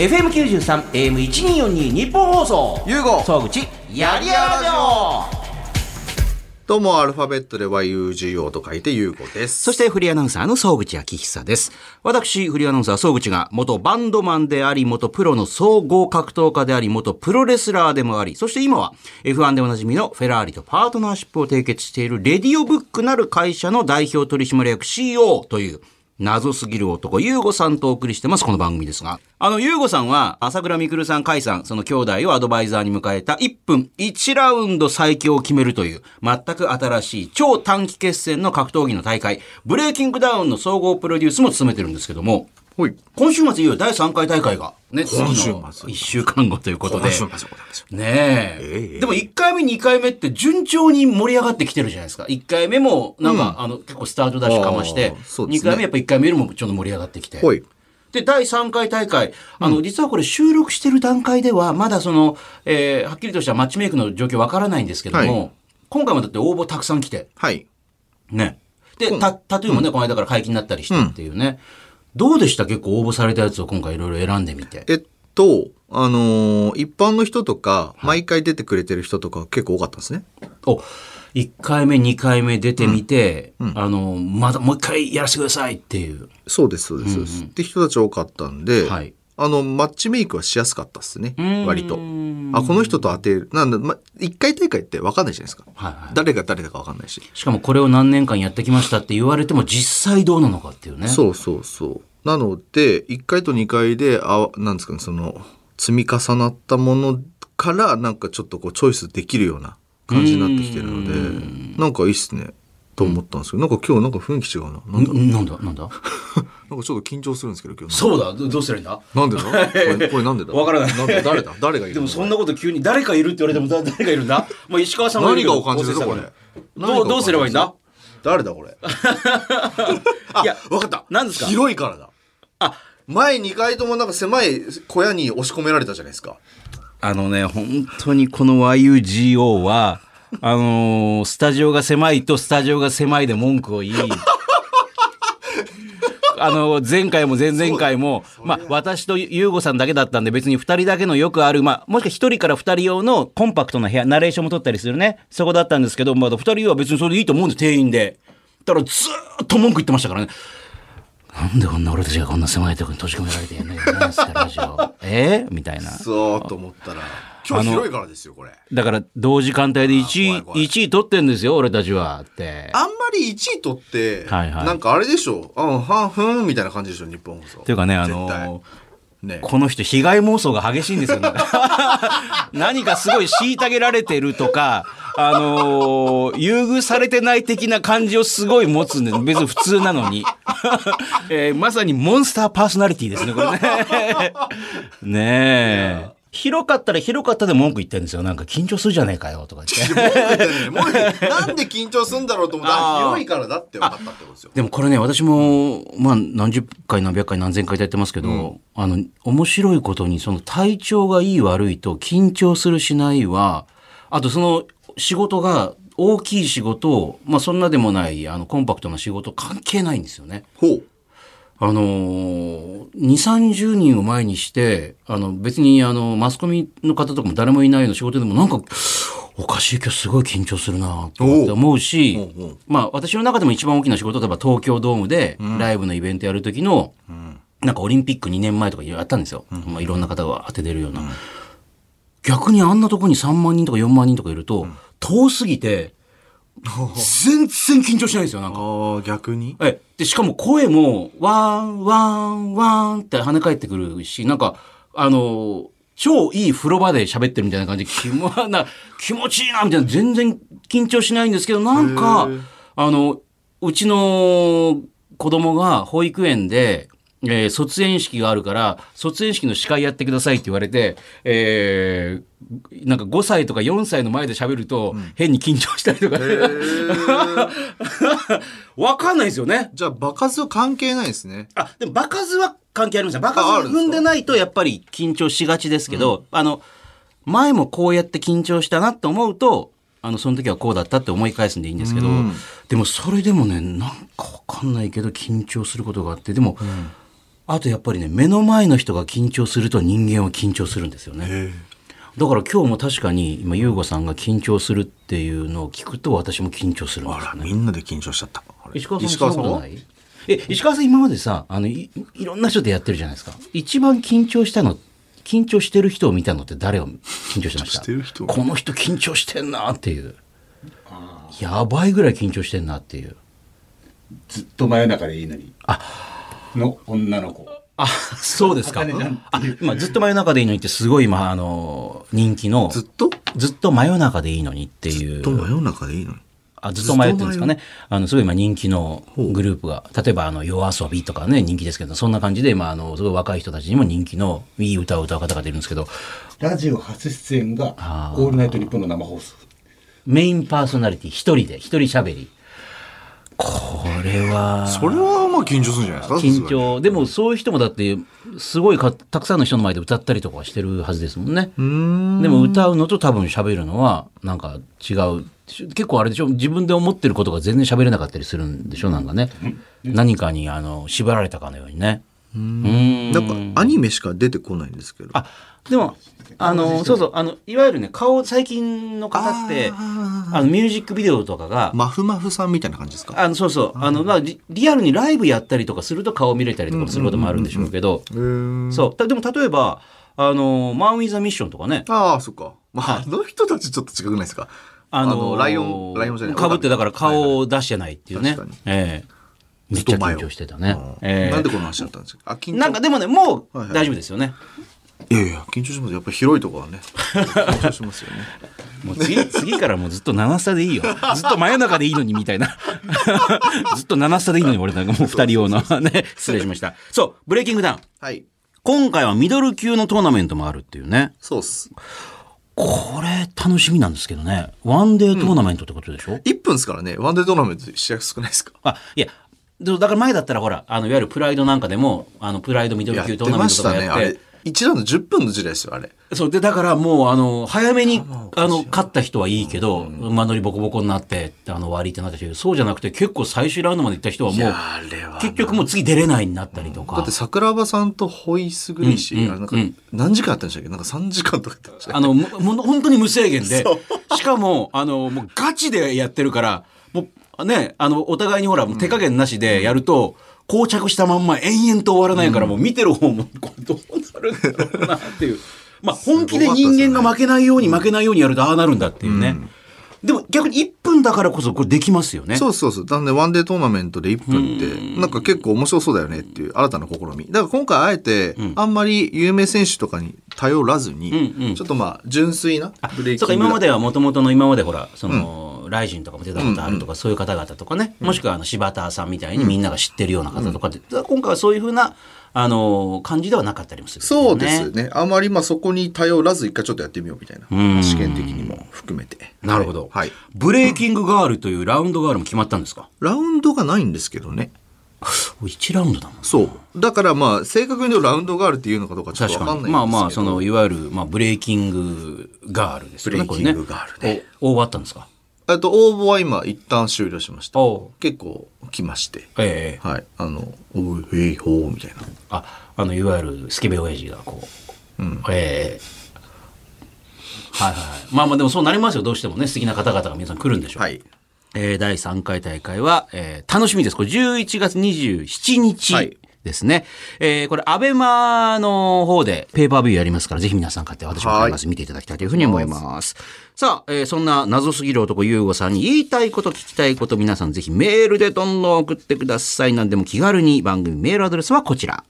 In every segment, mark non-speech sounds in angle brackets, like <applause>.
FM93、AM1242 日本放送。ゆうご総口、やりやらじょどうもアルファベットで YUGO と書いてゆうごです。そしてフリーアナウンサーの総口昭久です。私、フリーアナウンサー総口が元バンドマンであり、元プロの総合格闘家であり、元プロレスラーでもあり、そして今は F1 でおなじみのフェラーリとパートナーシップを締結しているレディオブックなる会社の代表取締役 CEO という謎すぎる男、ゆうごさんとお送りしてます、この番組ですが。あの、ゆうごさんは、朝倉未来さん、甲斐さん、その兄弟をアドバイザーに迎えた1分1ラウンド最強を決めるという、全く新しい超短期決戦の格闘技の大会、ブレイキングダウンの総合プロデュースも務めてるんですけども、今週末いよいよ第3回大会が、ね、次今週の末1週間後ということで。今週末でねえ。でも1回目、2回目って順調に盛り上がってきてるじゃないですか。1回目も、なんか、あの、結構スタートダッシュかましてあー、そうです2ね回目やっぱ1回目よりもちょっと盛り上がってきて。で、第3回大会、あの、実はこれ収録してる段階では、まだその、えーはっきりとしたマッチメイクの状況わからないんですけども、は今回もだって応募たくさん来て、はい。ね。で、タタトゥーもね、この間から解禁になったりしてっていうね。どうでした？結構応募されたやつを今回いろいろ選んでみて。えっと、あのー一般の人とか、毎回出てくれてる人とか結構多かったんですね。お、1回目、2回目出てみて、あの、まだもう一回やらせてくださいっていう。そうです、そうです、そうです。って人たち多かったんで、はいあの、マッチメイクはしやすかったっすねん。割と。あ、この人と当てる。なんだ、ま、一回大会って分かんないじゃないですか。はいはい誰が誰だか分かんないし。しかもこれを何年間やってきましたって言われても実際どうなのかっていうね。そうそうそう。なので、1回と2回で、あ、なんですかね、その、積み重なったものから、なんかちょっとこう、チョイスできるような感じになってきてるので、なんかいいっすね、と思ったんですけど、なんか今日なんか雰囲気違うな。なんだんなんだなんだ？<laughs> なんかちょっと緊張するんですけど、今日。そうだどどうすればいいんだ？なんでだ？これ、<laughs> これなんでだ？わからない。んで誰だ？<laughs> 誰がいるでもそんなこと急に誰かいるって言われてもだ誰がいるんだ？もう石川さん何がお感じですかこれ？どうどうすればいいんだ？誰だこれ？あ、いやわかった。何ですか？広いからだ。あ。前2回ともなんか狭い小屋に押し込められたじゃないですか。あのね本当にこの YUGO はあのースタジオが狭いとスタジオが狭いで文句を言い <laughs> あの前回も前々回も、まあ、私と優吾さんだけだったんで別に2人だけのよくある、まあ、もしくは1人から2人用のコンパクトな部屋ナレーションも取ったりするね。そこだったんですけど、まあ、2人は別にそれでいいと思うんです店員でだからずーっと文句言ってましたからね。なんでこんな俺たちがこんな狭いとこに閉じ込められてやんなきゃいけないんですかラジオ。えみたいな。そうと思ったら、今日広いからですよ、これ。だから同時間帯で1位怖い怖い。1位取ってんですよ俺たちはって。あんまり1位取って、はいはい。なんかあれでしょ。あはんふんみたいな感じでしょ日本放送。っていうかねあのね。この人被害妄想が激しいんですよ。ね <laughs> 何かすごい虐げられてるとかあのー優遇されてない的な感じをすごい持つんで別に普通なのに、<laughs> えーまさにモンスターパーソナリティですねこれね。<laughs> ねえ広かったら広かったで文句言ってるんですよなんか緊張するじゃねえかよとか言って文句言ってんのにもうなんで緊張するんだろうと思ったら広いからだって分かったってことですよ。でもこれね、私も、まあ、何十回何百回何千回とやってますけど、あの、面白いことに、その体調がいい悪いと、緊張するしないは、あとその仕事が大きい仕事、まあそんなでもない、あの、コンパクトな仕事関係ないんですよね。ほう。あのー、2、30人を前にして、あの、別にあの、マスコミの方とかも誰もいないような仕事でもなんか、おかしい今日すごい緊張するなと思って思うしまあ私の中でも一番大きな仕事例えば東京ドームでライブのイベントやる時の、なんかオリンピック2年前とかやったんですよ。まあいろんな方が当ててるような。逆にあんなとこに3万人とか4万人とかいると、遠すぎて、<laughs> 全然緊張しないんですよ、なんか。ああ、逆に？え、で、しかも声も、ワン、ワン、ワンって跳ね返ってくるし、なんか、あの、超いい風呂場で喋ってるみたいな感じ。で、気もな気持ちいいな、みたいな、全然緊張しないんですけど、なんか、あの、うちの子供が保育園で、えー卒園式があるから、卒園式の司会やってくださいって言われて、えーなんか5歳とか4歳の前で喋ると、変に緊張したりとか、<laughs> わかんないですよね。じゃあ、場数は関係ないですね。あ、でも場数は関係ありますよ。場数踏んでないとやっぱり緊張しがちですけど、あの、前もこうやって緊張したなと思うと、あの、その時はこうだったって思い返すんでいいんですけど、でもそれでもね、なんかわかんないけど緊張することがあって、でも、あとやっぱりね、目の前の人が緊張すると人間は緊張するんですよね。だから今日も確かに今、優吾さんが緊張するっていうのを聞くと私も緊張するんですあら、よね。みんなで緊張しちゃった。石川さんもそんない？え、石川さん今までさ、あの、いいろんな人でやってるじゃないですか。一番緊張したの、緊張してる人を見たのって誰を緊張してました？してる人？この人緊張してんなっていう。やばいぐらい緊張してんなっていう。ずっと真夜中でいいのに。の女の子。あ、そうですか。あ、今ずっと真夜中でいいのにってすごい今、あの、人気の、ずっと？ずっと真夜中でいいのにっていう。と真夜中でいいのに？あずっと迷ってるんですかね。あの、すごい今人気のグループが、例えばあの、夜遊びとかね、人気ですけど、そんな感じで、まあ、あの、すごい若い人たちにも人気のいい歌を歌う方がいるんですけど、ラジオ初出演がオールナイトニッポンの生放送。メインパーソナリティ一人で、一人喋り。これは、それはまあ緊張するんじゃないですか？緊。張。でもそういう人もだって、すごいかたくさんの人の前で歌ったりとかはしてるはずですもんね。ん。でも歌うのと多分喋るのはなんか違う。結構あれでしょ？自分で思ってることが全然喋れなかったりするんでしょ？なんかね。何かにあの縛られたかのようにね。うん。なんかアニメしか出てこないんですけど。あ、でも、あの、そうそう、あの、いわゆるね、顔、最近の方って、あの、ミュージックビデオとかが、マフマフさんみたいな感じですか？あの、そうそう、あの、まあ、リリアルにライブやったりとかすると顔見れたりとかすることもあるんでしょうけど、そう。たでも、例えば、あの、マン・ウィザ・ミッションとかね、ああ、そっか。まあ、あの人たちちょっと違くないですか？あのライオン、ライオンじゃないか。ぶってだから顔をを出してないっていうね。確かに。ええめっちゃ緊張してたね。ええなんでこの話だったんですか？なんかでもね、もうはいはい大丈夫ですよね。いやいや、緊張します。やっぱり広いとこはね。緊張しますよね。<laughs> もう次、次からもうずっと7スタでいいよ。<laughs> ずっと真夜中でいいのにみたいな。<laughs> ずっと7スタでいいのに俺なんかもう2人用のね、失礼しました。そう、ブレイキングダウン。はい。今回はミドル級のトーナメントもあるっていうね。そうっす。これ楽しみなんですけどね。ワンデートーナメントってことでしょ、1分ですからね。ワンデートーナメント試合少ないですか？あ、いや、でだから前だったらほら、あの、いわゆるプライドなんかでも、あの、プライドミドル級トーナメント。とかやって、あれ。1ラウンド10分の時代ですよ、あれ。そう、で、だからもう、あの、早めに、あの、勝った人はいいけど、馬乗りボコボコになって、あの、終わりってなったけど、そうじゃなくて、結構最終ラウンドまで行った人はもう、あれは結局もう次出れないになったりとか。だって桜庭さんとホイスグレイシー、なんかうん何時間あったんでしたっけ？なんか3時間とかやってましたねあの、もも本当に無制限で、しかも、あの、もうガチでやってるから、もうね、あの、お互いにほら、手加減なしでやると、膠着したまんま延々と終わらないから、もう見てる方も、これどうなるんだろうなっていう。まあ、本気で人間が負けないように負けないようにやるとああなるんだっていうね。でも逆に1分だからこそこれできますよね。そうそうそう。なんでワンデートーナメントで1分って、なんか結構面白そうだよねっていう新たな試み。だから今回あえて、あんまり有名選手とかに頼らずに、うんうん。ちょっとまあ純粋なブレイキングそうか、今まではもともとの今までほら、その、ライジンとかも出たことあるとか、そういう方々とかね、もしくはあの柴田さんみたいにみんなが知ってるような方とかって、だから今回はそういうふうな、あの、感じではなかったりもする、そうです。ね。あまりまあそこに頼らず一回ちょっとやってみようみたいな。ん試験的にも含めて。なるほど。はい。ブレイキングガールというラウンドガールも決まったんですか？ラウンドがないんですけどね。1ラウンドだもん。そう。だからまあ正確に言うとラウンドガールっていうのかどうかちょっと確かんないんですけど。まあまあ、その、いわゆる、まあ、ブレイキングガールですよね、ブレイキングガールねこれね。お応募あったんですか？えっと、応募は今一旦終了しました。お結構来まして。ええはい。あの、おい、へい、ほう、みたいな。あ、あの、いわゆるスケベ親父がこう、ええはいはいはい。まあまあでもそうなりますよ、どうしてもね。素敵な方々が皆さん来るんでしょう。はい。えー第3回大会は、えー楽しみです。これ11月27日はいですね。えーこれ、アベマの方でペーパービューやりますから、ぜひ皆さん買って私も買います。見ていただきたいというふうに思います。さあ、えーそんな謎すぎる男、ゆうごさんに言いたいこと、聞きたいこと、皆さんぜひメールでどんどん送ってください。なんでも気軽に番組メールアドレスはこちら。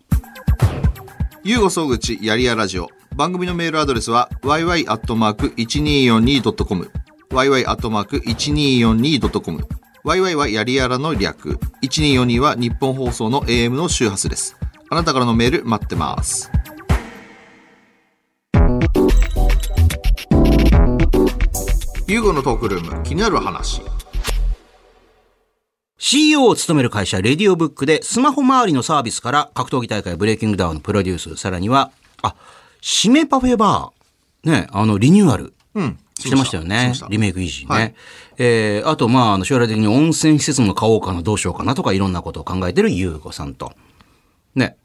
ゆうご総口やりやラジオ。番組のメールアドレスは yy.1242.com。yy.1242.com。yy はやりやらの略。1242は日本放送の AM の周波数です。あなたからのメール待ってます。ゆうごのトークルーム、気になる話。CEO を務める会社、レディオブックで、スマホ周りのサービスから、格闘技大会ブレイキングダウンのプロデュース、さらには、あ、締めパフェバー、ね、あの、リニューアル。うん。してましたよね。リメイクイージーね。はいえー、あと、まあ、あの、将来的に温泉施設も買おうかな、どうしようかなとか、いろんなことを考えてるゆうごさんと。ね。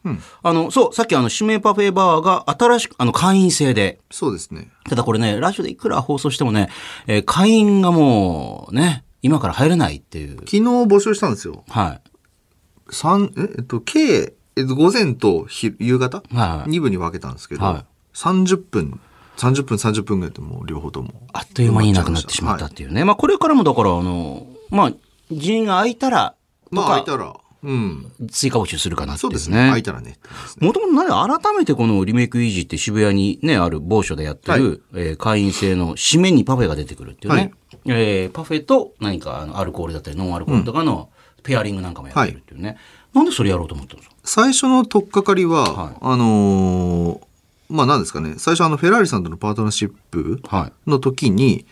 あの、そう、さっきあの、指名パフェバーが新しく、あの、会員制で。そうですね。ただこれね、ラジオでいくら放送してもね、えー会員がもう、ね、今から入れないっていう。昨日募集したんですよ。はい。三え、えっと、計、えっと、午前と昼夕方、はい2部に分けたんですけど、はい30分、30分、30分ぐらいでもう両方とも。あっという間にいなくなってしまったっていうね。まあこれからもだから、あの、まあ、人員が空いたら、とまあ、か開いたら、うん。追加募集するかなっていそうですね。開いたらね。もともと何改めてこのリメイクイージーって渋谷にね、ある某所でやってる、えー会員制の締めにパフェが出てくるっていうね。えーパフェと何かあのアルコールだったりノンアルコールとかのペアリングなんかもやってるっていうね。なんでそれやろうと思ったんですか？最初の取っかかりは、はいあのーまあ何ですかね、最初あのフェラーリさんとのパートナーシップはい。の時に、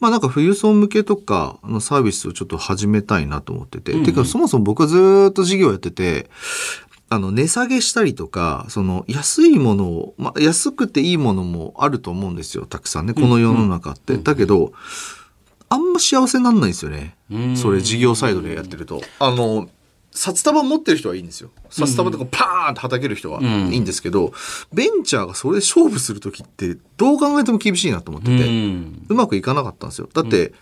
まあなんか富裕層向けとかのサービスをちょっと始めたいなと思ってて、てかそもそも僕はずーっと事業やってて、あの値下げしたりとか、その安いものを、まあ安くていいものもあると思うんですよ、たくさんね、この世の中って。だけど、あんま幸せになんないんですよね。それ事業サイドでやってると。あの、札束持ってる人はいいんですよ。札束とかパーンって叩ける人はいいんですけど、ベンチャーがそれで勝負する時ってどう考えても厳しいなと思ってて、うん。うまくいかなかったんですよ。だって、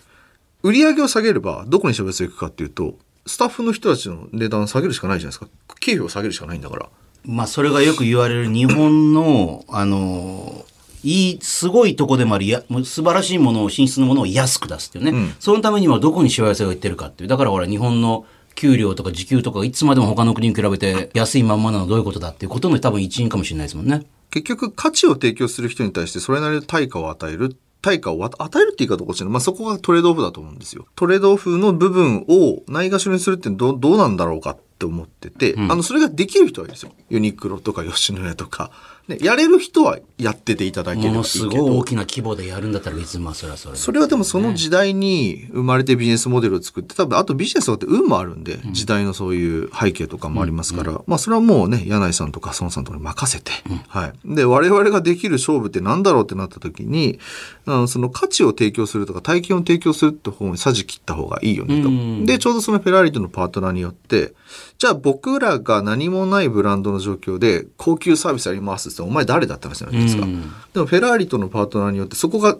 売り上げを下げればどこにしゃべりいくかっていうと、スタッフの人たちの値段下げるしかないじゃないですか。経費を下げるしかないんだから。まあそれがよく言われる日本の、あの、いい、すごいとこでもあり、やもう素晴らしいものを、品質のものを安く出すっていうね。そのためにはどこにしわ寄せがいってるかっていう。だからほら、日本の給料とか時給とかがいつまでも他の国に比べて安いまんまなのはどういうことだっていうことの多分一因かもしれないですもんね。結局価値を提供する人に対してそれなりの対価を与える対価をわ与えるって言い方おかしいな、まあ、そこがトレードオフだと思うんですよ。トレードオフの部分をないがしろにするってどうどうなんだろうかって思ってて、あのそれができる人はいいですよ。ユニクロとか吉野家とか、ね、やれる人はやってていただければいいけものすごいど大きな規模でやるんだったら別にまあそれはそれで。それはでもその時代に生まれてビジネスモデルを作って、多分あとビジネスとかって運もあるんで、時代のそういう背景とかもありますから、まあそれはもうね、柳井さんとか孫さんとかに任せて、はい。で、我々ができる勝負って何だろうってなった時に、あのその価値を提供するとか体験を提供するって方に舵切った方がいいよねと。で、ちょうどそのフェラーリとのパートナーによって、じゃあ僕らが何もないブランドの状況で高級サービスやりますって、お前誰だって話じゃないですか。でもフェラーリとのパートナーによってそこが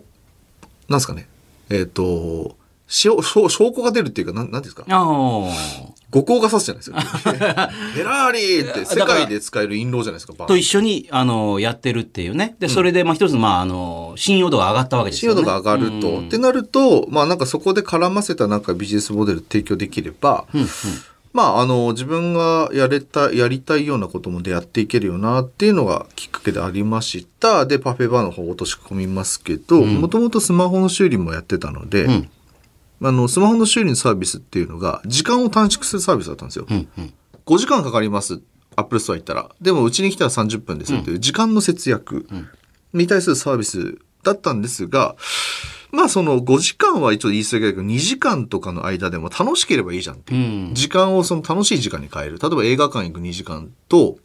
なんですかね？えっ、と、<laughs> 証拠が出るっていうか、なんなんですか？ああ。誤光が指すじゃないですか。<laughs> フェラーリって世界で使える印籠じゃないですか。と一緒に、あの、やってるっていうね。で、それで、まあ一つ、まあ、あの、信用度が上がったわけですよね。信用度が上がると。ってなると、まあなんかそこで絡ませたなんかビジネスモデル提供できれば、まああの自分がやれた、やりたいようなこともでやっていけるよなっていうのがきっかけでありました。で、パフェバーの方落とし込みますけど、もともとスマホの修理もやってたので、んあのスマホの修理のサービスっていうのが時間を短縮するサービスだったんですよ。うんうん。5時間かかります。アップルストア行ったら。でもうちに来たら30分ですっていう時間の節約に対するサービスだったんですが、まあその5時間は一応言い過ぎだけど2時間とかの間でも楽しければいいじゃんっていう。うん時間をその楽しい時間に変える。例えば映画館行く2時間と、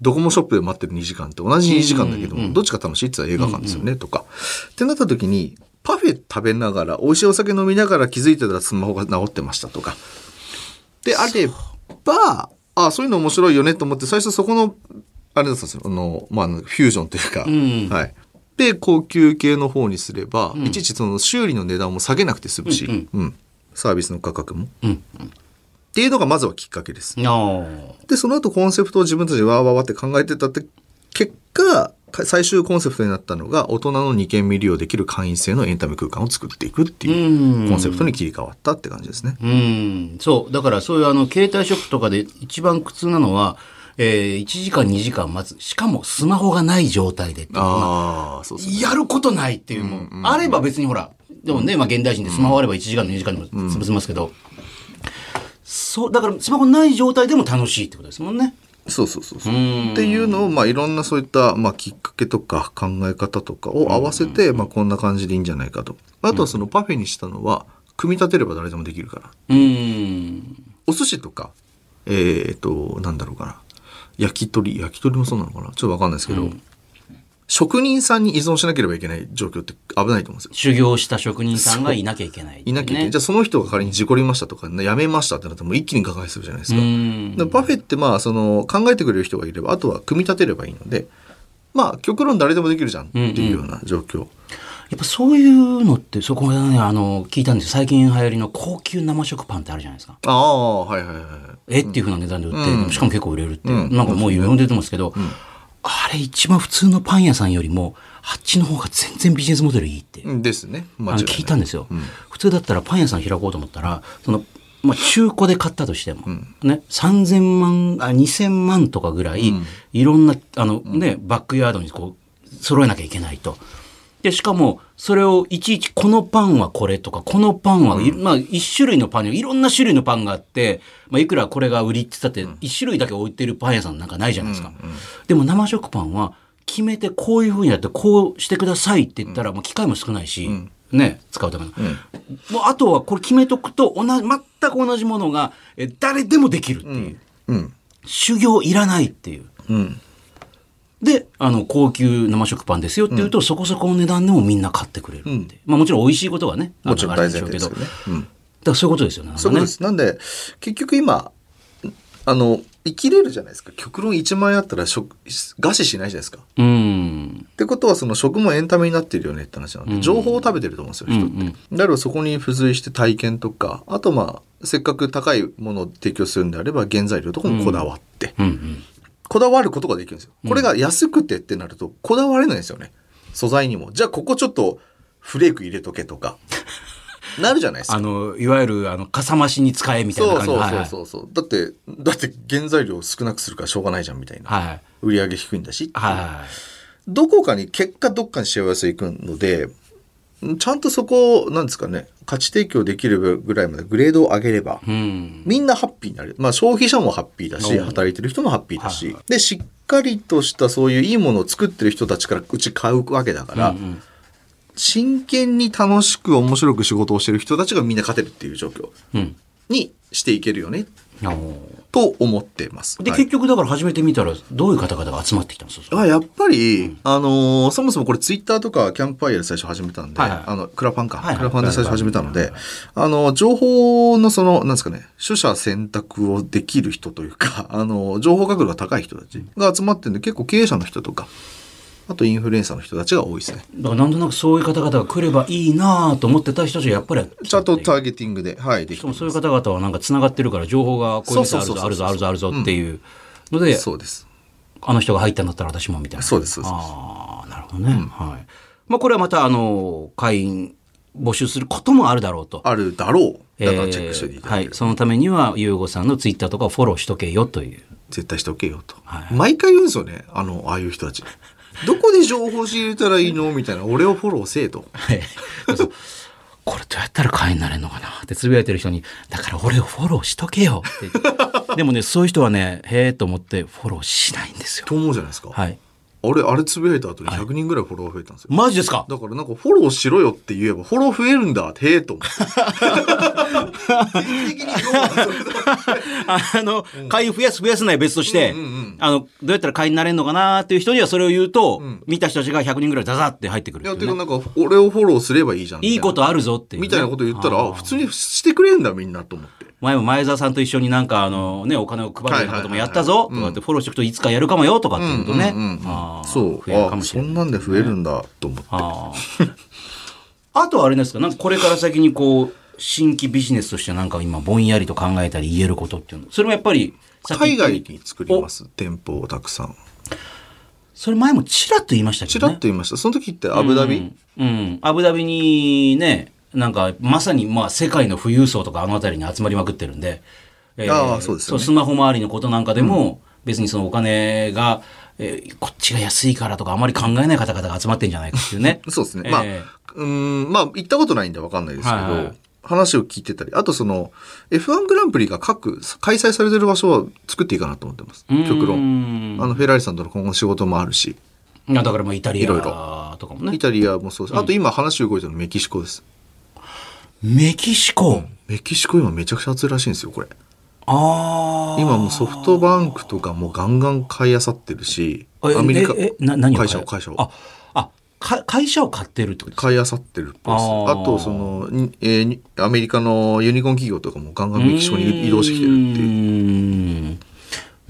ドコモショップで待ってる2時間って同じ2時間だけども、どっちが楽しいって言ったら映画館ですよね、とか。ってなった時に、パフェ食べながら、美味しいお酒飲みながら気づいてたらスマホが直ってましたとか。であれば、あそういうの面白いよねと思って、最初そこの、あれだったんですよ。あの、まあ、フュージョンというか、んはい。で、高級系の方にすれば、いちいちその修理の値段も下げなくて済むし、うんサービスの価格も。うん。っていうのがまずはきっかけです。で、その後コンセプトを自分たちでわーわーわーって考えてたって、結果、か最終コンセプトになったのが、大人の2件目利用できる会員制のエンタメ空間を作っていくっていうコンセプトに切り替わったって感じですね。うん。そう。だからそういうあの、携帯ショップとかで一番苦痛なのは、えー、1時間2時間待つ。しかもスマホがない状態でっていうああ、そうそう。やることないっていうもん。あれば別にほら、でもね、まあ現代人でスマホあれば1時間2時間でも潰せますけど、そう、だからスマホない状態でも楽しいってことですもんね。そうそうそうそう。っていうのを、まあ、いろんなそういった、まあ、きっかけとか考え方とかを合わせて、まあ、こんな感じでいいんじゃないかと。あとはそのパフェにしたのは、組み立てれば誰でもできるから。うん。お寿司とか、えっ、と、なんだろうかな。焼き鳥、焼き鳥もそうなのかな？ちょっとわかんないですけど、生職人さんに依存しなければいけない状況って危ないと思うんですよ。修行した職人さんがいなきゃいけない、いなきゃいけない。じゃあその人が仮に事故りましたとか、辞めましたってなったらもう一気に瓦解するじゃないですか。うん。でパフェってまあその考えてくれる人がいればあとは組み立てればいいのでまあ極論誰でもできるじゃんっていうような状況、やっぱそういうのってそこでねあの聞いたんですよ。最近流行りの高級生食パンってあるじゃないですか。ああはいはいはいえっていうふうな値段で売って、うん。しかも結構売れるっていう、うん。なんかもう呼んでてますけど、あれ一番普通のパン屋さんよりもあっちの方が全然ビジネスモデルいいって、ですね。間聞いたんですよ、普通だったらパン屋さん開こうと思ったらその、まあ、中古で買ったとしても、ね、3000万あ2000万とかぐらい、いろんなあの、ね、バックヤードにこう揃えなきゃいけないと。でしかもそれをいちいちこのパンはこれとかこのパンは、いまあ、一種類のパンにいろんな種類のパンがあって、まあ、いくらこれが売りって言ったって一種類だけ置いてるパン屋さんなんかないじゃないですか。でも生食パンは決めてこういうふうにやってこうしてくださいって言ったら、もう機械も少ないし、ね使うための、もうあとはこれ決めとくと同じ全く同じものがえ誰でもできるっていう、うん。修行いらないっていう。うんで、あの、高級生食パンですよって言うと、そこそこの値段でもみんな買ってくれるって。まあもちろん美味しいことはね、もちろん大前。提ですよね、うん、だからそういうことですよね。そうです。なんで結局今あの生きれるじゃないですか。極論1万円あったら食餓死しないじゃないですか。っうん。てことはその食もエンタメになってるよねって話なので、情報を食べてると思うんですよ人って、うんうん。だからそこに付随して体験とかあとまあせっかく高いものを提供するんであれば原材料とかもこだわって、うんうん。こだわることができるんですよ。これが安くてってなると、こだわれないんですよね。素材にも。じゃあ、ここちょっとフレーク入れとけとか、<laughs> なるじゃないですか。あの、いわゆる、あの、かさ増しに使えみたいなそう感じそうそうそうそう。だって、だって原材料少なくするからしょうがないじゃんみたいな。はいはい。売り上げ低いんだし。はい。はい。どこかに、結果どっかに幸せいくので、ちゃんとそこを、なんですかね、価値提供できるぐらいまでグレードを上げれば、うん。みんなハッピーになる。まあ消費者もハッピーだし、働いてる人もハッピーだし、はいはで、しっかりとしたそういういいものを作ってる人たちからうち買うわけだから、うん真剣に楽しく面白く仕事をしてる人たちがみんな勝てるっていう状況うん。にしていけるよね、おーと思ってます。で、はい。結局だから始めてみたら、どういう方々が集まってきたんですか？あやっぱり、あのーそもそもこれツイッターとかキャンプファイヤーで最初始めたんで、はいはい。あの、クラファンか、はいはい。クラファンで最初始めたので、あの、情報のその、なんですかね、取捨選択をできる人というか、<laughs> あの、情報角度が高い人たちが集まってるんで、結構経営者の人とか、あとインフルエンサーの人たちが多いですね。だからなんとなくそういう方々が来ればいいなと思ってた人たちがやっぱりちゃんとターゲティングで、はい、でしかもそういう方々はなんかつながってるから情報がこういう店あるぞあるぞあるぞあるぞっていうので、そうです。あの人が入ったんだったら私もみたいな。そうですそうですああ、なるほどね。はい。まあこれはまたあの、会員募集することもあるだろうと。あるだろう。だからえチェックしていーはいただける。。そのためには、ゆうごさんのツイッターとかをフォローしとけよという。絶対しとけよと、はい毎回言うんですよねあのああいう人たちどこで情報仕入れたらいいの？みたいな俺をフォローせえとはい。これどうやったら会員になれるのかな？ってつぶやいてる人に、だから俺をフォローしとけよって。でもね、そういう人はね、へえと思ってフォローしないんですよ。と思うじゃないですか、はい。あれあれつぶやいた後に100人ぐらいフォロワー増えたんですよ、マジですか？だからなんかフォローしろよって言えばフォロー増えるんだ。へえと思って。<laughs> あの、会員増やす増やさない別として、あの、どうやったら会員になれるのかなっていう人にはそれを言うと、見た人たちが100人ぐらいザザって入ってくるいやっていうかなんか俺をフォローすればいいじゃんいいことあるぞっていうね、みたいなこと言ったらあ普通にしてくれんだみんなと思って。前も前澤さんと一緒になんかあのね、お金を配るようなこともやったぞとかってフォローしておくといつかやるかもよとかっていうとね。うんうんうんうん。あーそう。増えるかあもしれない。そんなんで増えるんだと思って。あー。<laughs> あとはあれですか、なんかこれから先にこう、新規ビジネスとしてなんか今ぼんやりと考えたり言えることっていうの？それもやっぱり、海外に作ります。店舗をたくさん。それ前もちらっと言いましたけどね。ちらっと言いました。その時ってアブダビ、うん、うん。アブダビにねなんかまさにまあ世界の富裕層とかあの辺りに集まりまくってるんで、えああそうですよね。スマホ周りのことなんかでも、別にそのお金が、えーこっちが安いからとかあまり考えない方々が集まってんじゃないかっていうね。<laughs> そうですね、えまあえうーんまあ行ったことないんで分かんないですけど、はいはい。話を聞いてたりあとその F1 グランプリが各開催されてる場所は作っていいかなと思ってます。極論。論あのフェラーリさんとの今後仕事もあるし。いやだからまあイタリアとかもね。イタリアもそうです。あと今話動いてるのメキシコです。メキシコ、メキシコ今めちゃくちゃ暑いらしいんですよこれああ。今もうソフトバンクとかもガンガン買い漁ってるし、えアメリカ、会社を会社をあ、あ、か会社を買ってるってことですか？買い漁ってるっぽいです。あと、その、にえーにアメリカのユニコーン企業とかもガンガンメキシコに移動してきてるっていう。いう。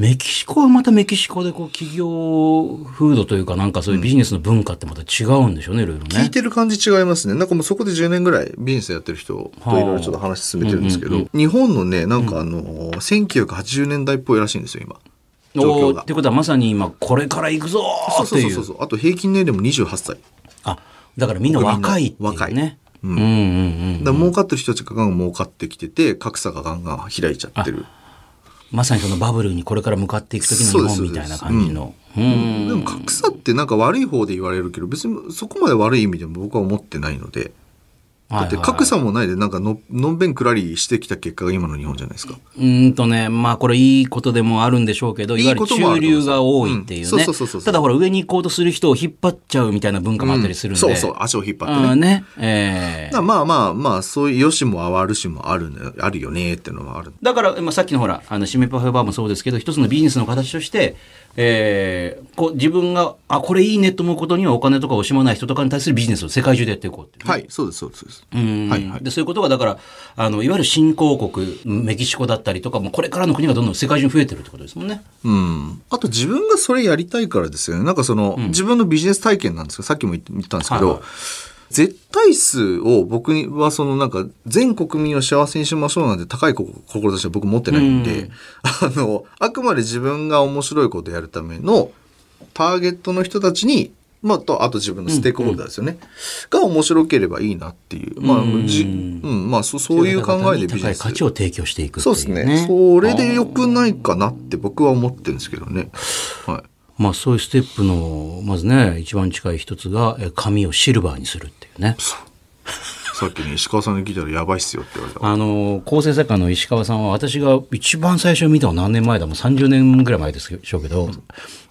メキシコはまたメキシコでこう企業風土というかなんかそういうビジネスの文化ってまた違うんでしょうね、いろいろね。聞いてる感じ違いますね。なんかもうそこで10年ぐらいビジネスやってる人といろいろちょっと話進めてるんですけど、日本のね、なんかあの、1980年代っぽいらしいんですよ、今。状況がって。ことはまさに今これから行くぞっていう。そうそうそう。あと平均年齢も28歳。あ、だからみんな若いっていうね。若いうんうんうん。だから儲かってる人たちがガンガン儲かってきてて、格差がガンガン開いちゃってる。まさにそのバブルにこれから向かっていく時の日本みたいな感じの。うんでも格差ってなんか悪い方で言われるけど、別にそこまで悪い意味でも僕は思ってないので。だって格差もないで、なんかののんべんくらりしてきた結果が今の日本じゃないですか。うーんとね、まあこれいいことでもあるんでしょうけど、いわゆる中流が多いっていううんねそうそうそうそう。ただほら上に行こうとする人を引っ張っちゃうみたいな文化もあったりするんで。そうそう、足を引っ張ってね。うんね。ええだからまあまあまあ、そういう良しも悪しもあるね、あるよねっていうのはある。だから、まあ、さっきのほら、あの、シメパフェバーもそうですけど、一つのビジネスの形として、えーこう、自分が、あ、これいいねと思うことにはお金とか惜しまない人とかに対するビジネスを世界中でやっていこうっていうね、はい、そうです、そうです。そうんはいはいでそういうことがだからあのいわゆる新興国メキシコだったりとかもうこれからの国がどんどん世界中に増えてるってことですもんね。うん。あと自分がそれやりたいからですよね。なんかその、自分のビジネス体験なんですけど、さっきも言ったんですけど、はいはい絶対数を僕にはそのなんか全国民を幸せにしましょうなんて高い志は僕持ってないんで、あの、あくまで自分が面白いことやるためのターゲットの人たちに、まあ、と、あと自分のステークホルダーですよね。が面白ければいいなっていう。まあ、じ、うん、まあ、そそういう考えでビジネス。高い価値を提供していくってそいううね。ですね。それで良くないかなって僕は思ってるんですけどね。はい。まあそういうステップのまずね一番近い一つがえ紙をシルバーにするっていうね。<laughs> さっきね、石川さんに聞いたらやばいっすよって言われた。あの構成作家の石川さんは私が一番最初に見たのは何年前だ？もう30年ぐらい前でしょうけど、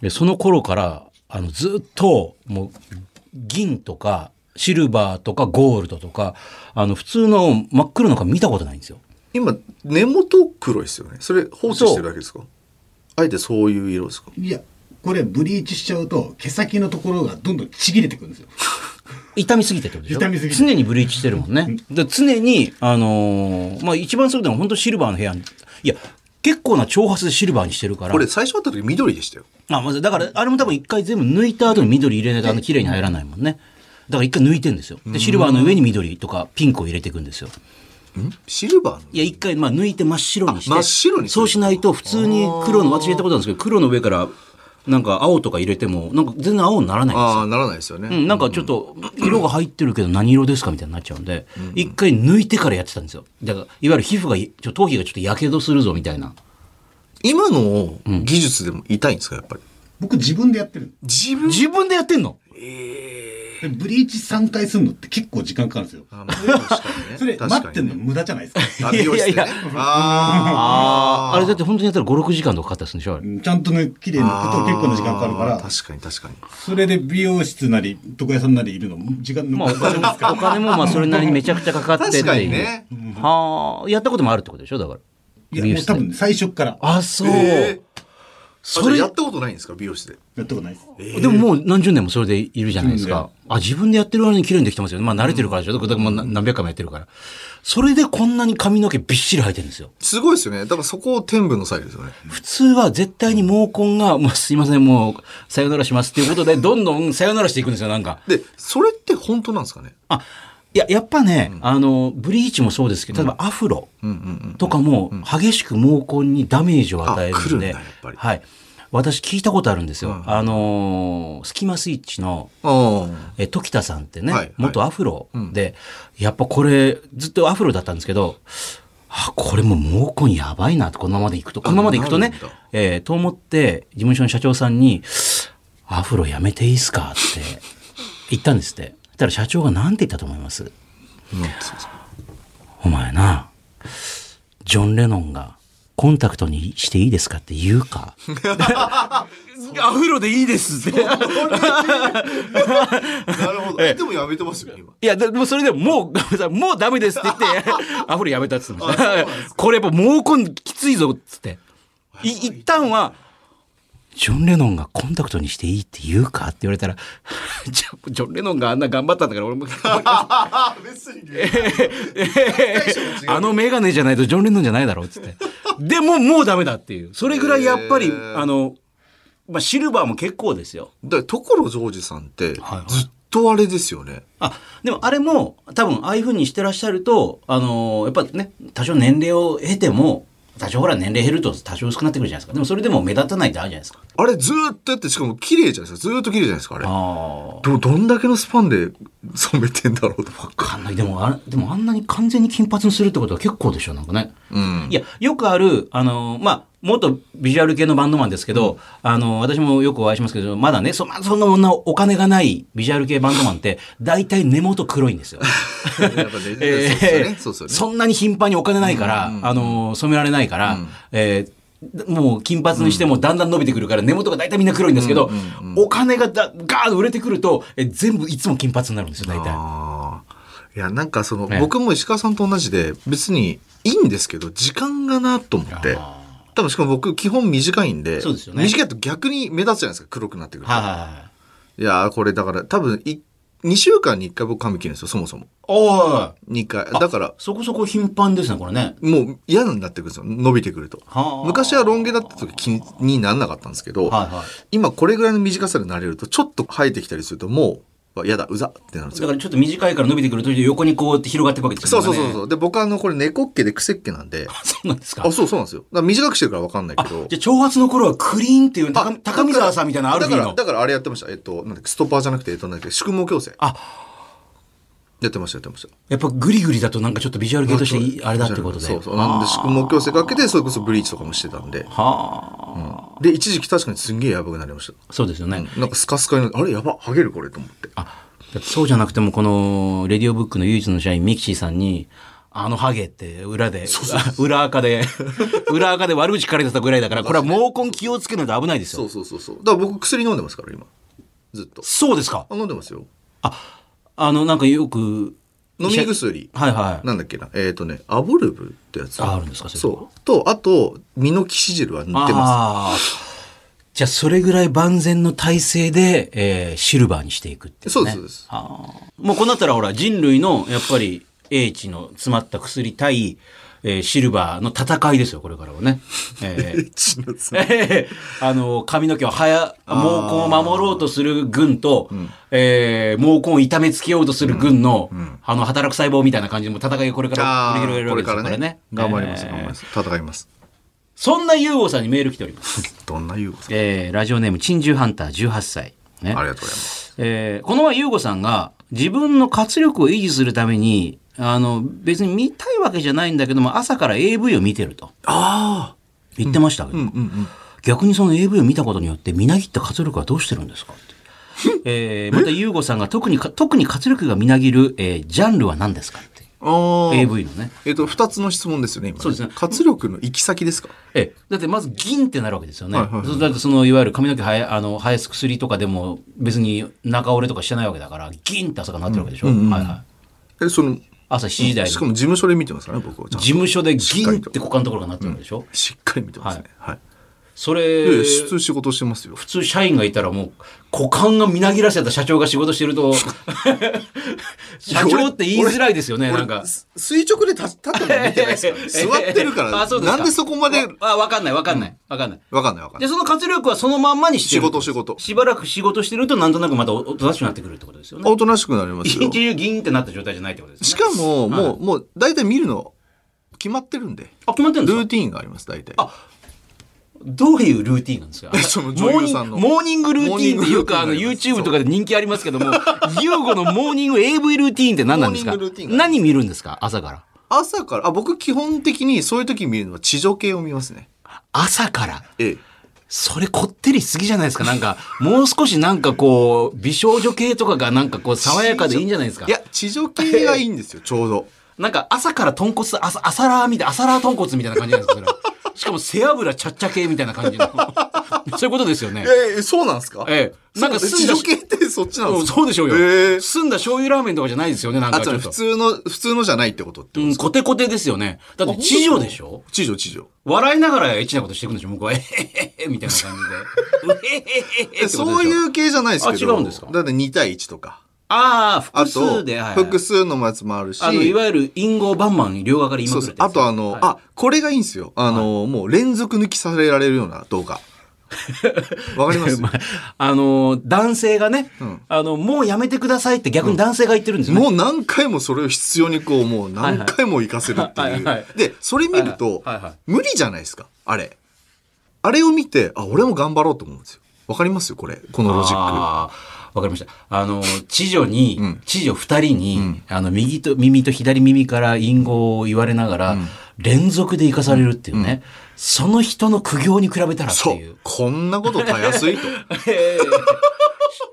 でその頃からあのずっともう銀とかシルバーとかゴールドとかあの普通の真っ黒の紙見たことないんですよ。今、根元黒いですよね。それ放置してるだけですか？あえてそういう色ですか？いやこれブリーチしちゃうと毛先のところがどんどんちぎれてくるんですよ傷みすぎてってことでしょ？傷みすぎて常にブリーチしてるもんね。で常に、あのーまあ一番そうでも本当シルバーの部屋に、いや、結構な挑発でシルバーにしてるから。これ最初会った時緑でしたよ。あ、まず、だから、あれも多分一回全部抜いた後に緑入れないとあの綺麗に入らないもんね。だから一回抜いてんですよ。で、シルバーの上に緑とかピンクを入れていくんですよ。ん？シルバーの？いや、一回、まあ抜いて真っ白にして。あ真っ白にするそうしないと普通に黒の、私やったことあるんですけど、黒の上からなんか青とか入れても、なんか全然青にならないんですよ。ああ、ならないですよね。うん、なんかちょっと色が入ってるけど何色ですかみたいになっちゃうんで、一回抜いてからやってたんですよ。だから、いわゆる皮膚が、ちょ頭皮がちょっと火傷するぞみたいな。今の技術でも痛いんですか、やっぱり？僕自分でやってる自分？自分でやってんの？でブリーチ3回するのって結構時間かかるんですよ。あまあ確かにね。それ待ってんの無駄じゃないですか。あ美容室でね。いやいやあー。あれだって本当にやったら5、6時間とかかかったですんでしょあれ。うんちゃんとね綺麗に拭くと結構な時間かかるから。確かに確かに。それで美容室なり床屋さんなりいるの時間のまあお金も、お金もまあ <laughs> それなりにめちゃくちゃかかってっていう。確かにね。はあ、やったこともあるってことでしょだから。いやもう多分最初から。あ、そう。えーそれやったことないんですか？美容室で。やったことないですでももう何十年もそれでいるじゃないですか。あ、自分でやってる割に綺麗にできてますよね。まあ慣れてるからでしょ。だからもう何何百回もやってるから。それでこんなに髪の毛びっしり生えてるんですよ。すごいですよね。だからそこを天部の際ですよね。普通は絶対に毛根が、もう <laughs> すいません、もう、さよならしますっていうことで、どんどんさよならしていくんですよ、なんか。で、それって本当なんですかね？あ、いや、やっぱね、あの、ブリーチもそうですけど、例えばアフロうんうんうん。とかも、激しく毛根にダメージを与えるんで、はい。私聞いたことあるんですよ。うん。あのースキマスイッチの、あえ時田さんってね、はいはい。元アフロで、やっぱこれずっとアフロだったんですけどあこれもう毛根やばいなとこのままでいくと。このままでいくとねえーと思って事務所の社長さんに「アフロやめていいっすか?」って言ったんですってたら社長が何て言ったと思います？お前なジョン・レノンがコンタクトにしていいですかって言うか？<laughs> アフロでいいですって。なるほど。えでもやめてますよ、今。いや、でもそれでももう、<laughs> もうダメですって言って、<laughs> アフロやめたって言ってました。これやっぱ毛根きついぞっつって。い一旦は、ジョン・レノンがコンタクトにしていいって言うかって言われたら、<laughs> ジョン・レノンがあんな頑張ったんだから俺も、<laughs> <laughs> あのメガネじゃないとジョン・レノンじゃないだろうっつって。でももうダメだっていう。それぐらいやっぱり、あの、まあ、シルバーも結構ですよ。だ所ジョージさんって、ずっはいとあれですよね。あ、でもあれも多分ああいう風にしてらっしゃると、あのーやっぱね、多少年齢を経ても、多少ほら年齢減ると多少薄くなってくるじゃないですか。でもそれでも目立たないってあるじゃないですか。あれずーっとやって、しかも綺麗じゃないですか。ずーっと綺麗じゃないですか、あれ。あど、どんだけのスパンで <laughs> 染めてんだろうと。あ。わかんない。でもあ、でもあんなに完全に金髪にするってことは結構でしょ、なんかね。うんい。や、よくある、あのーまあ、元ビジュアル系のバンドマンですけど、あのー私もよくお会いしますけど、まだね、そまそんなお金がないビジュアル系バンドマンって、大体根元黒いんですよ。<laughs> そんなに頻繁にお金ないから、あのー染められないから、えーもう金髪にしてもだんだん伸びてくるから根元が大体みんな黒いんですけど、お金がだガーッと売れてくると、えー全部いつも金髪になるんですよ、大体。いや、なんかその、ね僕も石川さんと同じで、別にいいんですけど、時間がなと思って。多分しかも僕基本短いんで、そうですよね短いと逆に目立つじゃないですか、黒くなってくると。はいはいやーこれだから多分い、2週間に1回僕髪切るんですよ、そもそも。おい2回。だから、そこそこ頻繁ですね、これね。もう嫌になってくるんですよ、伸びてくると。はあ昔はロン毛だった時気ににならなかったんですけど、はいはい。今これぐらいの短さでなれると、ちょっと生えてきたりすると、もう、嫌だ、うざってなるんですよ。だからちょっと短いから伸びてくると横にこう広がっていくわけですよね。そうそうそうそう。で、僕はあの、これ猫っ毛で癖っ毛なんで、<laughs> そうなんですか？あ、そうそうなんですよ。短くしてるから分かんないけど。じゃあ、長髪の頃はクリーンっていう高高見沢さんみたいなアルフィーのだから、。だからあれやってました。えっと、なんだっけ、ストッパーじゃなくて、えっと、なんだっけ、宿毛矯正。あ、やってました、やってました。やっぱグリグリだとなんかちょっとビジュアル系としてあれだってことで。そうそう。なんで、宿毛矯正かけて、それこそブリーチとかもしてたんで。はあ、で、一時期確かにすんげえやばくなりました。そうですよね。なんかスカスカにあれやば、ハゲるこれと思って。あ、そうじゃなくてもこのレディオブックの唯一の社員ミキシーさんに、あのハゲって裏で、裏垢で、<laughs> 裏垢で悪口書かれてたぐらいだから、これは毛根気をつけないと危ないですよ。そうそうそうそう。だから僕薬飲んでますから、今。ずっと。そうですか。あ、飲んでますよ。あの、なんかよく、飲み薬？はいはい。なんだっけな？えっ、とね、アボルブってやつ。ああるんですか？そう。と、あと、ミノキシジルは塗ってまああ。じゃあ、それぐらい万全の体制で、えーシルバーにしていくっていう、ね。そうですそうですあーもうこうなったらほら、人類の、やっぱり、英知の詰まった薬対、えーシルバーの戦いですよ、これからはね。えー <laughs> えー <laughs> あの、髪の毛をはや、毛根を守ろうとする軍と、えー毛根を痛めつけようとする軍の、あの、働く細胞みたいな感じでも戦いがこれからあ繰り広げられるーこれわけですよ、からね。頑張ります、えー頑張ります。戦います。そんなユーゴさんにメール来ております。<laughs> どんな優子さん、えーラジオネーム、珍獣ハンター18歳。ねありがとうございます。えーこの前、ユーゴさんが自分の活力を維持するために、あの、別に見たいわけじゃないんだけども、朝から AV を見てるとああ言ってましたけど、うんうん。逆にその AV を見たことによって、みなぎった活力はどうしてるんですか？って。えーまた、ユーゴさんが特にか、特に活力がみなぎる、えージャンルは何ですか？って。AV のね。えっと、二つの質問ですよね、今、そうですね活力の行き先ですか？ええ、だってまず銀ってなるわけですよね。はいはいはいそうだってそのいわゆる髪の毛生えあの生やす薬とかでも別に中折れとかしてないわけだから銀って朝からなってるわけでしょ？うんうんうんはいはい。え、その、朝7時台にしかも事務所で見てますからね、僕は。事務所で銀っしって股間のところがなってるわけでしょ？しっかり見てますね。はい。そいやいれや、普通仕事してますよ。普通社員がいたらもう股間がみなぎらせた社長が仕事してると <laughs> 社長って言いづらいですよねなんか垂直で立立ったの見てないですか？ら。<laughs> 座ってるから、あそうですかなんでそこまで、あ、わかんないわかんないわかんない。わかんないわかんない。で、その活力はそのまんまにしてる。仕事仕事しばらく仕事してるとなんとなくまたおおとなしくなってくるってことですよね。おとなしくなりますよ一。日中ギンってなった状態じゃないってことですね。しかも、もはう、もう、大体見るの決まってるんで。あ、決まってるんですか？ルーティーンがあります、大体。どういうルーティンなんですか？モーニングモーニングルーティンっていうか、あの、YouTube とかで人気ありますけども、<laughs> ユーゴのモーニング AV ルーティンって何なんですか？何見るんですか？朝から。朝から、あ、僕基本的にそういう時見るのは地上系を見ますね。朝から？ええ。それこってりしすぎじゃないですか？なんか、もう少しなんかこう、美少女系とかがなんかこう、爽やかでいいんじゃないですか？い。や、地上系がいいんですよ、ちょうど。<laughs> なんか朝から豚骨、朝、朝ラーみたいな、朝ラー豚骨みたいな感じなんですかそれ。しかも背脂ちゃっちゃ系みたいな感じの。<laughs> そういうことですよね。ええそうなんですか？ええ。なんか澄んだ系ってそっちなんですか？そうでしょうよ。ええ澄んだ醤油ラーメンとかじゃないですよね、なんあ、かちょっと。普通の、普通のじゃないってことってことうん、コテコテですよね。だって地上でしょ？地上地上。笑いながらエッチなことしていくんでしょ向こうは、えへへへみたいな感じで。<laughs> うへへへそういう系じゃないですけど。あ違うんですか？だって2対1とか。ああ、あ複と数で、はいはい複数のやつもあるし。あの、いわゆる隠語バンマン両側から今そうそう。あとあの、あ、これがいいんですよ。あの、もう連続抜きさせられるような動画。<laughs> わかります？まあ、あの、男性がね、んあの、もうやめてくださいって逆に男性が言ってるんですよね。もう何回もそれを必要にこう、もう何回も行かせるってはいはいはいはいいう。で、それ見るとはいはいはい、無理じゃないですか、あれ。あれを見て、あ、俺も頑張ろうと思うんですよ。わかりますよ、これ。このロジック。わかりました。あの、知女に、ん知女二人に、あの、右と耳と左耳から隠語を言われながら、連続で生かされるっていうね、その人の苦行に比べたらってそいうう。。こんなことたやすいと。<laughs>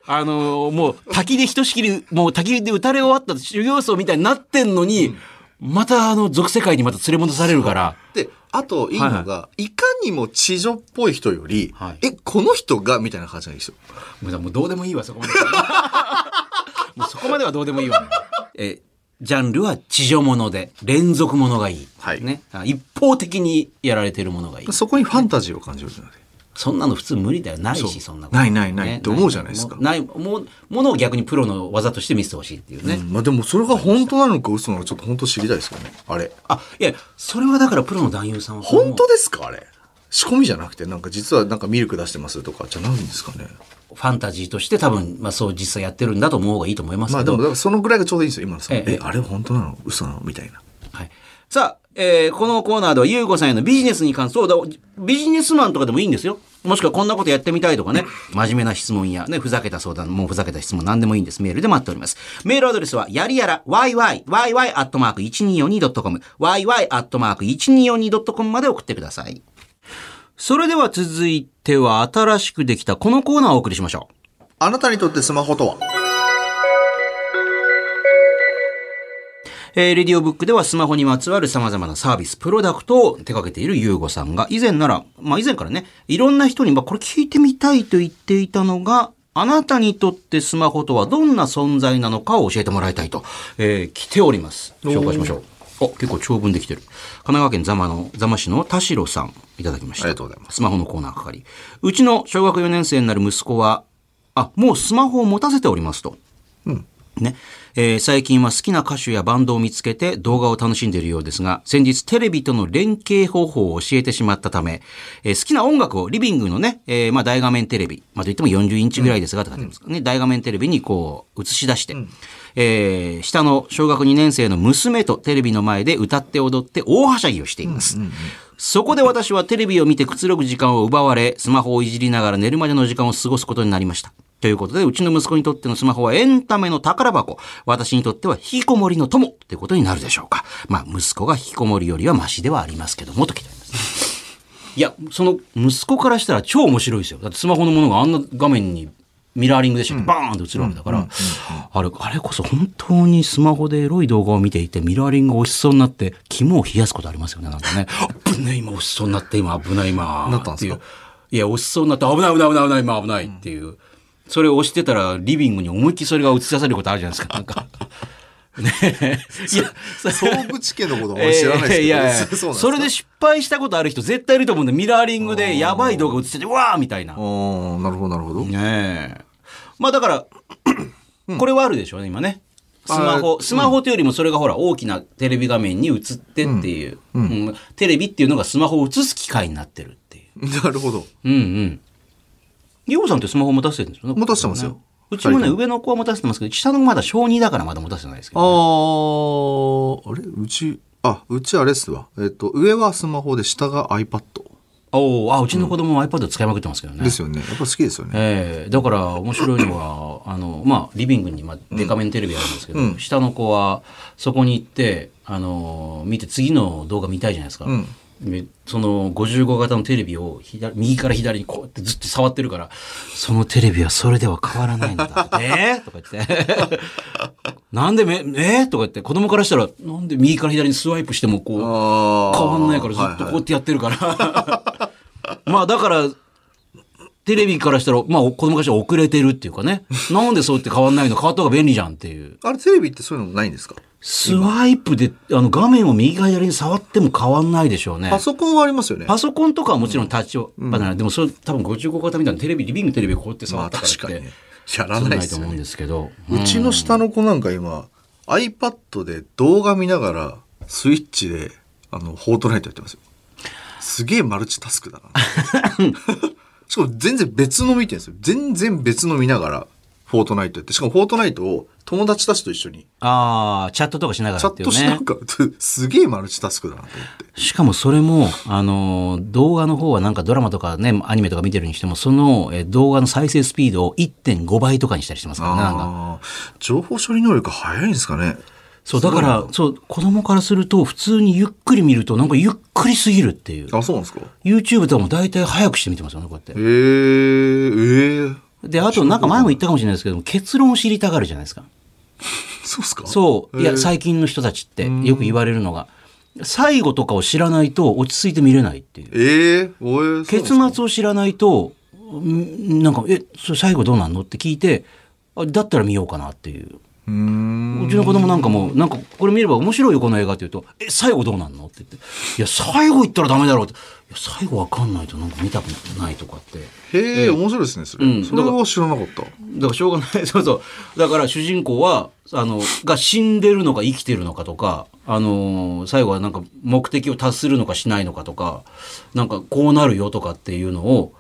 あのもう滝でひとしきり、もう滝で打たれ終わった修行僧みたいになってんのに、またあの俗世界にまた連れ戻されるから、で、あといいのが、いかにも地女っぽい人より、はいえ、この人がみたいな感じなんですよ。もうもうどうでもいいわ、そこまで。<laughs> もうそこまではどうでもいいわ、ね。<laughs> え、ジャンルは地上もので、連続ものがいい。はいね。あ一方的にやられてるものがいい。そこにファンタジーを感じるので。そんなの普通無理だよ。ないし、そんなこと。ないないないって思うじゃないですかない、もう、ものを逆にプロの技として見せてほしいっていうね。うんまあでもそれが本当なのか嘘なのかちょっと本当知りたいですよね。あれ。あ、いや、それはだからプロの男優さんは。本当ですか？あれ。仕込みじゃなくて、なんか実はなんかミルク出してますとかじゃないんですかね。ファンタジーとして多分、まあそう実際やってるんだと思う方がいいと思いますけど。まあでも、そのぐらいがちょうどいいんですよ、今のそのえええ、あれ本当なの？嘘なの？みたいな。はい。さあ、えーこのコーナーでは、ゆうごさんへのビジネスに関する、ビジネスマンとかでもいいんですよ。もしくはこんなことやってみたいとかね、真面目な質問やね、ふざけた相談、もうふざけた質問何でもいいんです。メールで待っております。メールアドレスは、やりやら、yy、yy アットマーク 1242.com、yy アットマーク 1242.com まで送ってください。それでは続いては、新しくできたこのコーナーをお送りしましょう。あなたにとってスマホとは？えーレディオブックではスマホにまつわる様々なサービス、プロダクトを手掛けているユーゴさんが、以前なら、まあ以前からね、いろんな人に、まあこれ聞いてみたいと言っていたのが、あなたにとってスマホとはどんな存在なのかを教えてもらいたいと、えー来ております。紹介しましょう。お、結構長文できてる。神奈川県座間の、座間市の田代さん、いただきました。ありがとうございますスマホのコーナー係。うちの小学4年生になる息子は、あ、もうスマホを持たせておりますと。ねえー最近は好きな歌手やバンドを見つけて動画を楽しんでいるようですが、先日テレビとの連携方法を教えてしまったため、えー好きな音楽をリビングのね、えーまあ大画面テレビ、まあといっても40インチぐらいですが、とかますかね、大画面テレビにこう映し出して、えー下の小学2年生の娘とテレビの前で歌って踊って大はしゃぎをしています。そこで私はテレビを見てくつろぐ時間を奪われ、スマホをいじりながら寝るまでの時間を過ごすことになりました。ということで、うちの息子にとってのスマホはエンタメの宝箱。私にとっては引きこもりの友ってことになるでしょうか。まあ、息子が引きこもりよりはマシではありますけども、ときてあります。<laughs> いや、その息子からしたら超面白いですよ。だってスマホのものがあんな画面にミラーリングでしたっけ？バーンって映るわけだから、あれ、あれこそ本当にスマホでエロい動画を見ていて、ミラーリング押しそうになって、肝を冷やすことありますよね、なんかね。<laughs> 危ない、今押しそうになって、今危ない、今。なったんですか？いや、押しそうになって、危ない、危ない、危ない、危ない、今危ないっていう。それを押してたら、リビングに思いっきりそれが映し出されることあるじゃないですか、なんか。<laughs> ねえいや、そ総口家のことは俺知らないですけど、えーいやいや <laughs> そそれで失敗したことある人絶対いると思うんで、ミラーリングでやばい動画映ってて、うわーみたいな。ああ、なるほど、なるほど。ねえ。まあだから、<clears throat> これはあるでしょうね、今ね。スマホ、スマホというよりもそれがほら大きなテレビ画面に映ってっていう、うんテレビっていうのがスマホを映す機会になってるっていう。<laughs> なるほど。うんうん。リオさんってスマホ持たせてるんですよね？持たせてますよねうちもね、上の子は持たせてますけど、下の子まだ小2だからまだ持たせてないですけあど、あ、あれ？うち、あ、うちあれっすわ。えっと、上はスマホで下が iPad。おおあ、うちの子供も iPad 使いまくってますけどね。ですよね。やっぱ好きですよね。ええだから面白いのはあの、まあ、リビングに、まあ、デカめのテレビあるんですけど、うん下の子はそこに行ってあの見て次の動画見たいじゃないですか、んでその55型のテレビを左右から左にこうやってずっと触ってるからそのテレビはそれでは変わらないのだって。<laughs> とか言って。なんでめ、え？ー、とか言って、子供からしたら、なんで右から左にスワイプしてもこう、あ変わんないからずっとこうやってやってるから。<laughs> まあだから、テレビからしたら、まあ子供からしたら遅れてるっていうかね。なんでそうやって変わんないの？変わった方が便利じゃんっていう。あれテレビってそういうのもないんですか？スワイプで、あの画面を右から左に触っても変わんないでしょうね。パソコンはありますよね。パソコンとかはもちろんタッチパネル、でもそれ多分55型みたいなテレビ、リビングテレビこうやって触まあったからって。確かにね。やらないと思うんで。すけど。うちの下の子なんか今、iPad で動画見ながら、スイッチで、あの、フォートナイトやってますよ。すげえマルチタスクだな。<laughs> しかも全然別の見てるんですよ。全然別の見ながら、フォートナイトやって。しかもフォートナイトを友達たちと一緒に、ああ、チャットとかしながチャッらっていうね。トしなんか、<laughs> すげえマルチタスクだなと思って。しかもそれも、あの、動画の方はなんかドラマとかね、アニメとか見てるにしても、そのえ動画の再生スピードを1.5倍とかにしたりしてますからね、なん情報処理能力早いんですかね。そう、だから、そう、子供からすると、普通にゆっくり見ると、なんかゆっくりすぎるっていう。あ、そうなんですか YouTube とかも大体早くして見てますよね、こうやってええ。ええで、あとなんか前も言ったかもしれないですけども、結論を知りたがるじゃないですか。<laughs> そうっすか？そう。いや、最近の人たちってよく言われるのが、最後とかを知らないと落ち着いて見れないっていう。ええおえ結末を知らないと、んなんか、え、それ最後どうなんの？って聞いて、あだったら見ようかなっていう。うちの子供なんかも、なんか、これ見れば面白いよ、この映画って言うと、え、最後どうなんの？って言って、いや、最後言ったらダメだろうって、いや、最後わかんないとなんか見たくないとかって。へえ、面白いですね、それ。うんそれは知らなかった。だからしょうがない。<laughs> そうそう。だから主人公は、あの、が死んでるのか生きてるのかとか、あのー最後はなんか目的を達するのかしないのかとか、なんかこうなるよとかっていうのを、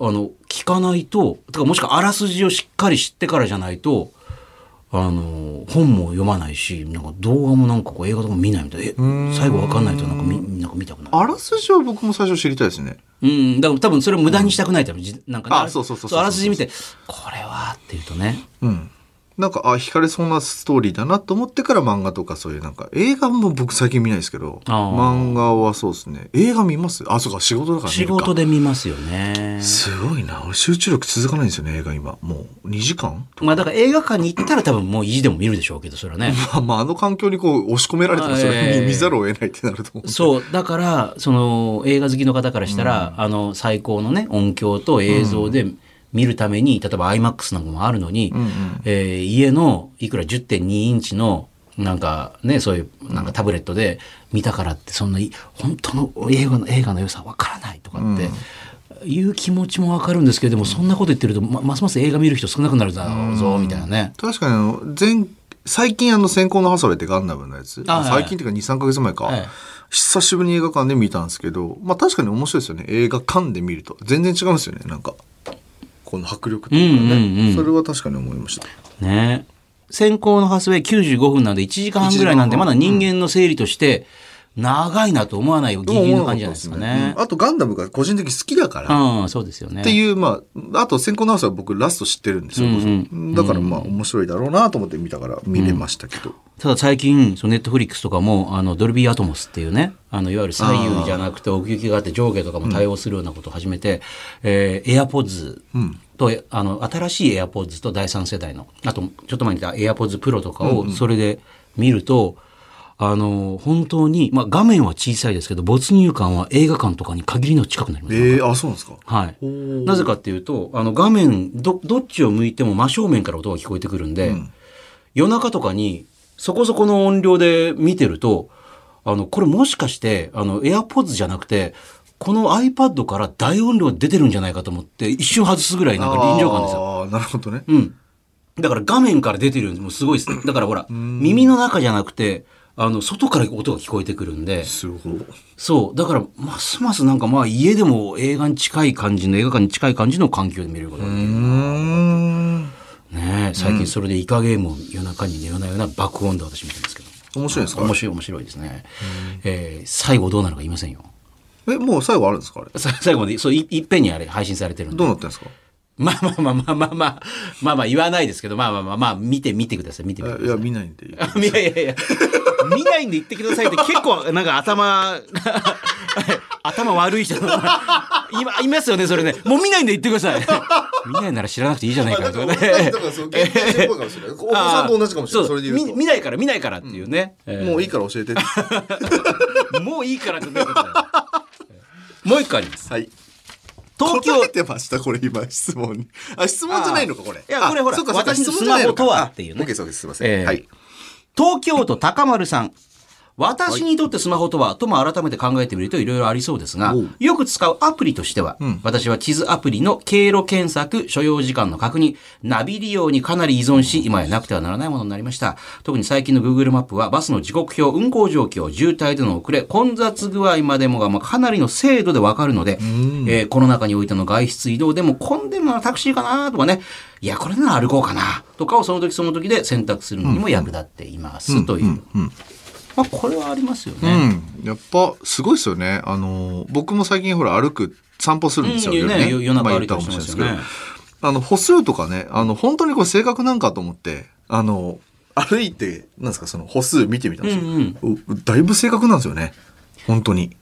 あの、聞かないと、てかもしくはあらすじをしっかり知ってからじゃないと、あのー本も読まないし、なんか動画もなんかこう映画とかも見ないみたいな。え、最後わかんないとなんか見、なんか見たくない。あらすじは僕も最初知りたいですね。うん、だから多分それを無駄にしたくないため、じなんかねあそうそうそうそうあらすじ見て、これはっていうとね、うん。なんか、あ、惹かれそうなストーリーだなと思ってから漫画とかそういうなんか、映画も僕最近見ないですけど、漫画はそうですね。映画見ます？あ、そうか、仕事だから見仕事で見ますよね。すごいな。俺集中力続かないんですよね、映画今。もう2時間？まあだから映画館に行ったら多分もう意地でも見るでしょうけど、それはね。<laughs> まあ、まあ、あの環境にこう押し込められたらそれええ見見ざるを得ないってなると思う。そう、だから、その映画好きの方からしたら、あの最高のね、音響と映像で見るために、例えば IMAX なんかもあるのに、えー家のいくら10.2インチのなんかね、そういうなんかタブレットで見たからって、そんない本当の映画の映画の良さわからないとかって、いう気持ちもわかるんですけれども、そんなこと言ってると、まますます映画見る人少なくなるだろうぞ、みたいなね。確かに前、最近あの、先行のハサウェイってガンダムのやつ。最近っていうか2、3ヶ月前か。はい久しぶりに映画館で見たんですけど、まあ確かに面白いですよね。映画館で見ると。全然違うんですよね、なんか。この迫力というかね。うんうんうんそれは確かに思いました。ね先行のハスウェイ95分なんで1時間半ぐらいなんで、1時間半まだ人間の整理として、長いなと思わないギリギリの感じじゃないですかねうん。あとガンダムが個人的に好きだから。うん、そうですよね。っていう、まあ、あと先行のハウスは僕ラスト知ってるんですよ。うんだからまあ面白いだろうなと思って見たから見れましたけど。ただ最近、そのネットフリックスとかも、あの、ドルビーアトモスっていうね、あの、いわゆる左右じゃなくて奥行きがあって上下とかも対応するようなことを始めて、えー、AirPods と、あの、新しい AirPods と第三世代の、あと、ちょっと前に言った AirPods Pro とかをそれで見ると、あの、本当に、まあ画面は小さいですけど、没入感は映画館とかに限りの近くなります。ええあ、そうなんですか。はい。なぜかっていうと、あの画面、ど、どっちを向いても真正面から音が聞こえてくるんで、夜中とかにそこそこの音量で見てると、あの、これもしかして、あの、AirPods じゃなくて、この iPad から大音量出てるんじゃないかと思って、一瞬外すぐらいなんか臨場感ですよ。ああ、なるほどね。うん。だから画面から出てるんもうすごいです。だからほら、耳の中じゃなくて、あの、外から音が聞こえてくるんで。そう。だから、ますますなんかまあ家でも映画に近い感じの、映画館に近い感じの環境で見れることができる。ねえ、最近それでイカゲームを夜中に寝なような爆音で私見てますけど。面白いですか？面白い面白いですね。えー最後どうなるか言いませんよ。え、もう最後あるんですかあれ？さ <laughs> 最後まで、そう、いいっぺんにあれ配信されてるんで。どうなってんですか？まあまあまあまあまあまあ、まあまあ言わないですけど、まあまあまあまあ、見てみてください、見てみてください。えいや、見ないんで。いやいやいや、見ないんで言ってくださいって結構なんか頭、<laughs> 頭悪い人。い今、いますよね、それね。もう見ないんで言ってください。見ないなら知らなくていいじゃないかとかね。<laughs> お子さんと同じかもしれない。それで。見見ないから見ないからっていうね。えーもういいから教えて。<laughs> もういいからってどういうことだよもう一個あります。はい。東京答えてましたこれ今質問に。あ質問じゃないのかこれ。いやこれほら私のスマホとはっていうねあ OK そうですすいません。えーはい。東京都高丸さん。私にとってスマホとは、とも改めて考えてみるといろいろありそうですがよく使うアプリとしては、私は地図アプリの経路検索、所要時間の確認、ナビ利用にかなり依存し、今やなくてはならないものになりました。特に最近の Google マップは、バスの時刻表、運行状況、渋滞での遅れ、混雑具合までもが、まあ、かなりの精度でわかるので、えーコロナ禍においての外出移動でも混んでるのはタクシーかなとかね、いや、これなら歩こうかなとかをその時その時で選択するのにも役立っています、という。まあ、これはありますよね。うん。やっぱすごいですよね。あの僕も最近ほら歩く散歩するんですよ。うんね夜中まあ歩いたかもしれないですけどあの歩数とかね、あの本当にこれ正確なんかと思って、あの歩いてなんですかその歩数見てみたんですよ。うんうだいぶ正確なんですよね。本当に。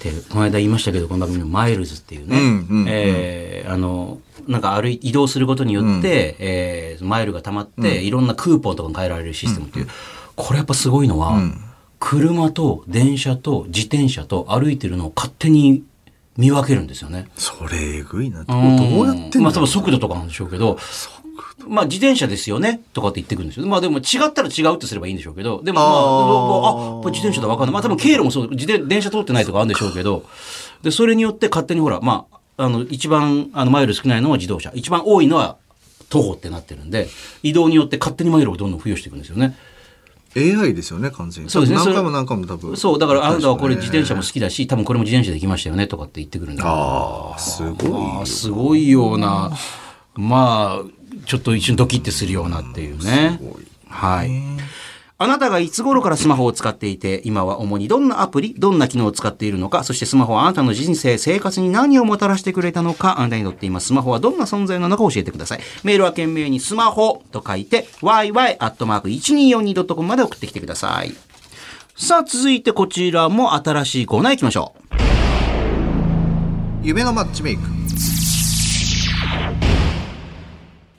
でこの間言いましたけどこの番組のマイルズっていうね、うんうんうんえーあのなんか歩い移動することによって、えーマイルがたまって、いろんなクーポンとかに変えられるシステムっていう、これやっぱすごいのは、車と電車と自転車と歩いてるのを勝手に見分けるんですよね。それえぐいな。どうやってまあ多分速度とかなんでしょうけど、まあ自転車ですよねとかって言ってくるんですよ。まあでも違ったら違うってすればいいんでしょうけど、でもまあ、あこれ自転車だわかんない。まあ多分経路もそう、自転電車通ってないとかあるんでしょうけど、で、それによって勝手にほら、まあ、あの、一番、あの、マイル少ないのは自動車。一番多いのは徒歩ってなってるんで、移動によって勝手にマイルをどんどん付与していくんですよね。AI ですよね完全に。そうですね何回も何回も多分。そう、だからあなたはこれ自転車もね好きだし、多分これも自転車で行きましたよねとかって言ってくるんで。ああすごいすごいような、まあ、ちょっと一瞬ドキッてするようなっていうね。はい。あなたがいつ頃からスマホを使っていて、今は主にどんなアプリ、どんな機能を使っているのか、そしてスマホはあなたの人生、生活に何をもたらしてくれたのか、あなたにとって今スマホはどんな存在なのか教えてください。メールは懸命にスマホと書いて、yy.1242.com まで送ってきてください。さあ、続いてこちらも新しいコーナー行きましょう。夢のマッチメイク。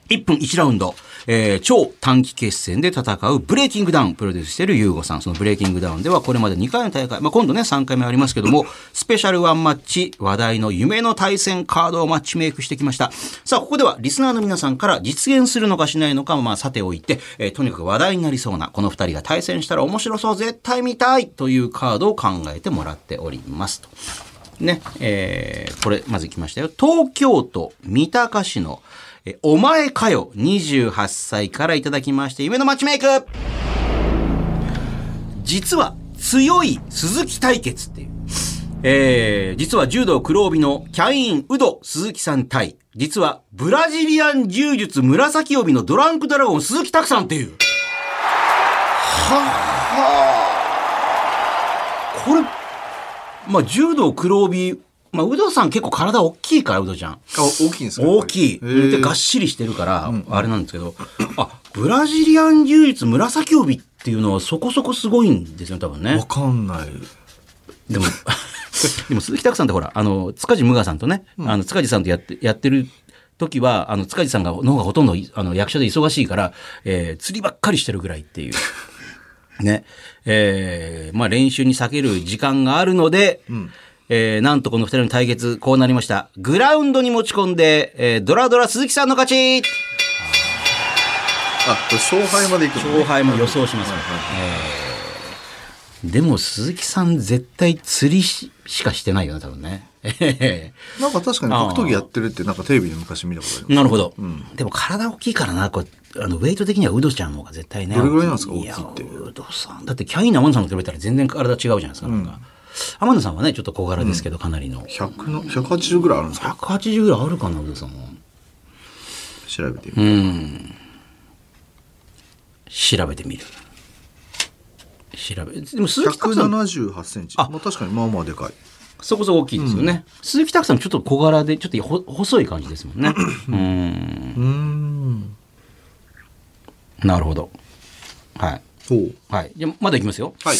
1分1ラウンド、えー超短期決戦で戦うブレイキングダウンプロデュースしているユーゴさん。そのブレイキングダウンではこれまで2回の大会、まあ、今度ね3回目ありますけども、スペシャルワンマッチ、話題の夢の対戦カードをマッチメイクしてきました。さあ、ここではリスナーの皆さんから実現するのかしないのか、まあ、さておいて、えーとにかく話題になりそうな、この2人が対戦したら面白そう、絶対見たいというカードを考えてもらっておりますと。ね、えーこれ、まず来ましたよ。東京都三鷹市の、えお前かよ、28歳からいただきまして、夢のマッチメイク実は、強い鈴木対決っていう。えー、実は柔道黒帯のキャイン・ウド鈴木さん対、実はブラジリアン柔術紫帯のドランクドラゴン鈴木拓さんっていう。これ、まあ、柔道黒帯、まあ、ウドさん結構体大きいから、ウドちゃん。あ大きいんですか？大きい。で、ーがっしりしてるから、あれなんですけど、あ、ブラジリアン柔術紫帯っていうのはそこそこすごいんですよ、多分ねわ。かんない。でも、<laughs> でも鈴木拓さんってほら、あの、塚地無我さんとね、あの、塚地さんとやって、やってる時は、あの、塚地さんが、の方がほとんど、あの、役者で忙しいから、えー釣りばっかりしてるぐらいっていう。<laughs> ね。えーまあ練習に避ける時間があるので、えーなんとこの二人の対決、こうなりました。グラウンドに持ち込んで、えードラドラ鈴木さんの勝ちあ、これ勝敗までいくの、ね、勝敗も予想します、えーでも鈴木さん絶対釣りししかしてないよね、多分ね。え <laughs> なんか確かに格闘技やってるってなんかテレビで昔見たことあります。ーなるほど、でも体大きいからな、こうあのウェイト的にはウドちゃんの方が絶対ね。どれぐらいなんですか大きいってウドさん。だってキャインの天野さんと比べたら全然体違うじゃないですか。なんか天野さんはね、ちょっと小柄ですけど、かなりの。100の、180ぐらいあるんですか？180ぐらいあるかな、ウドさんも。調べてみる。うん。調べてみる。調べ、でも鈴木拓さん、178センチ。まあ確かにまあまあでかい。そこそこ大きいですよね。鈴木拓さんちょっと小柄で、ちょっとほ細い感じですもんね。うん。うーん。なるほど。はい。はい。じゃあまだいきますよ。はい。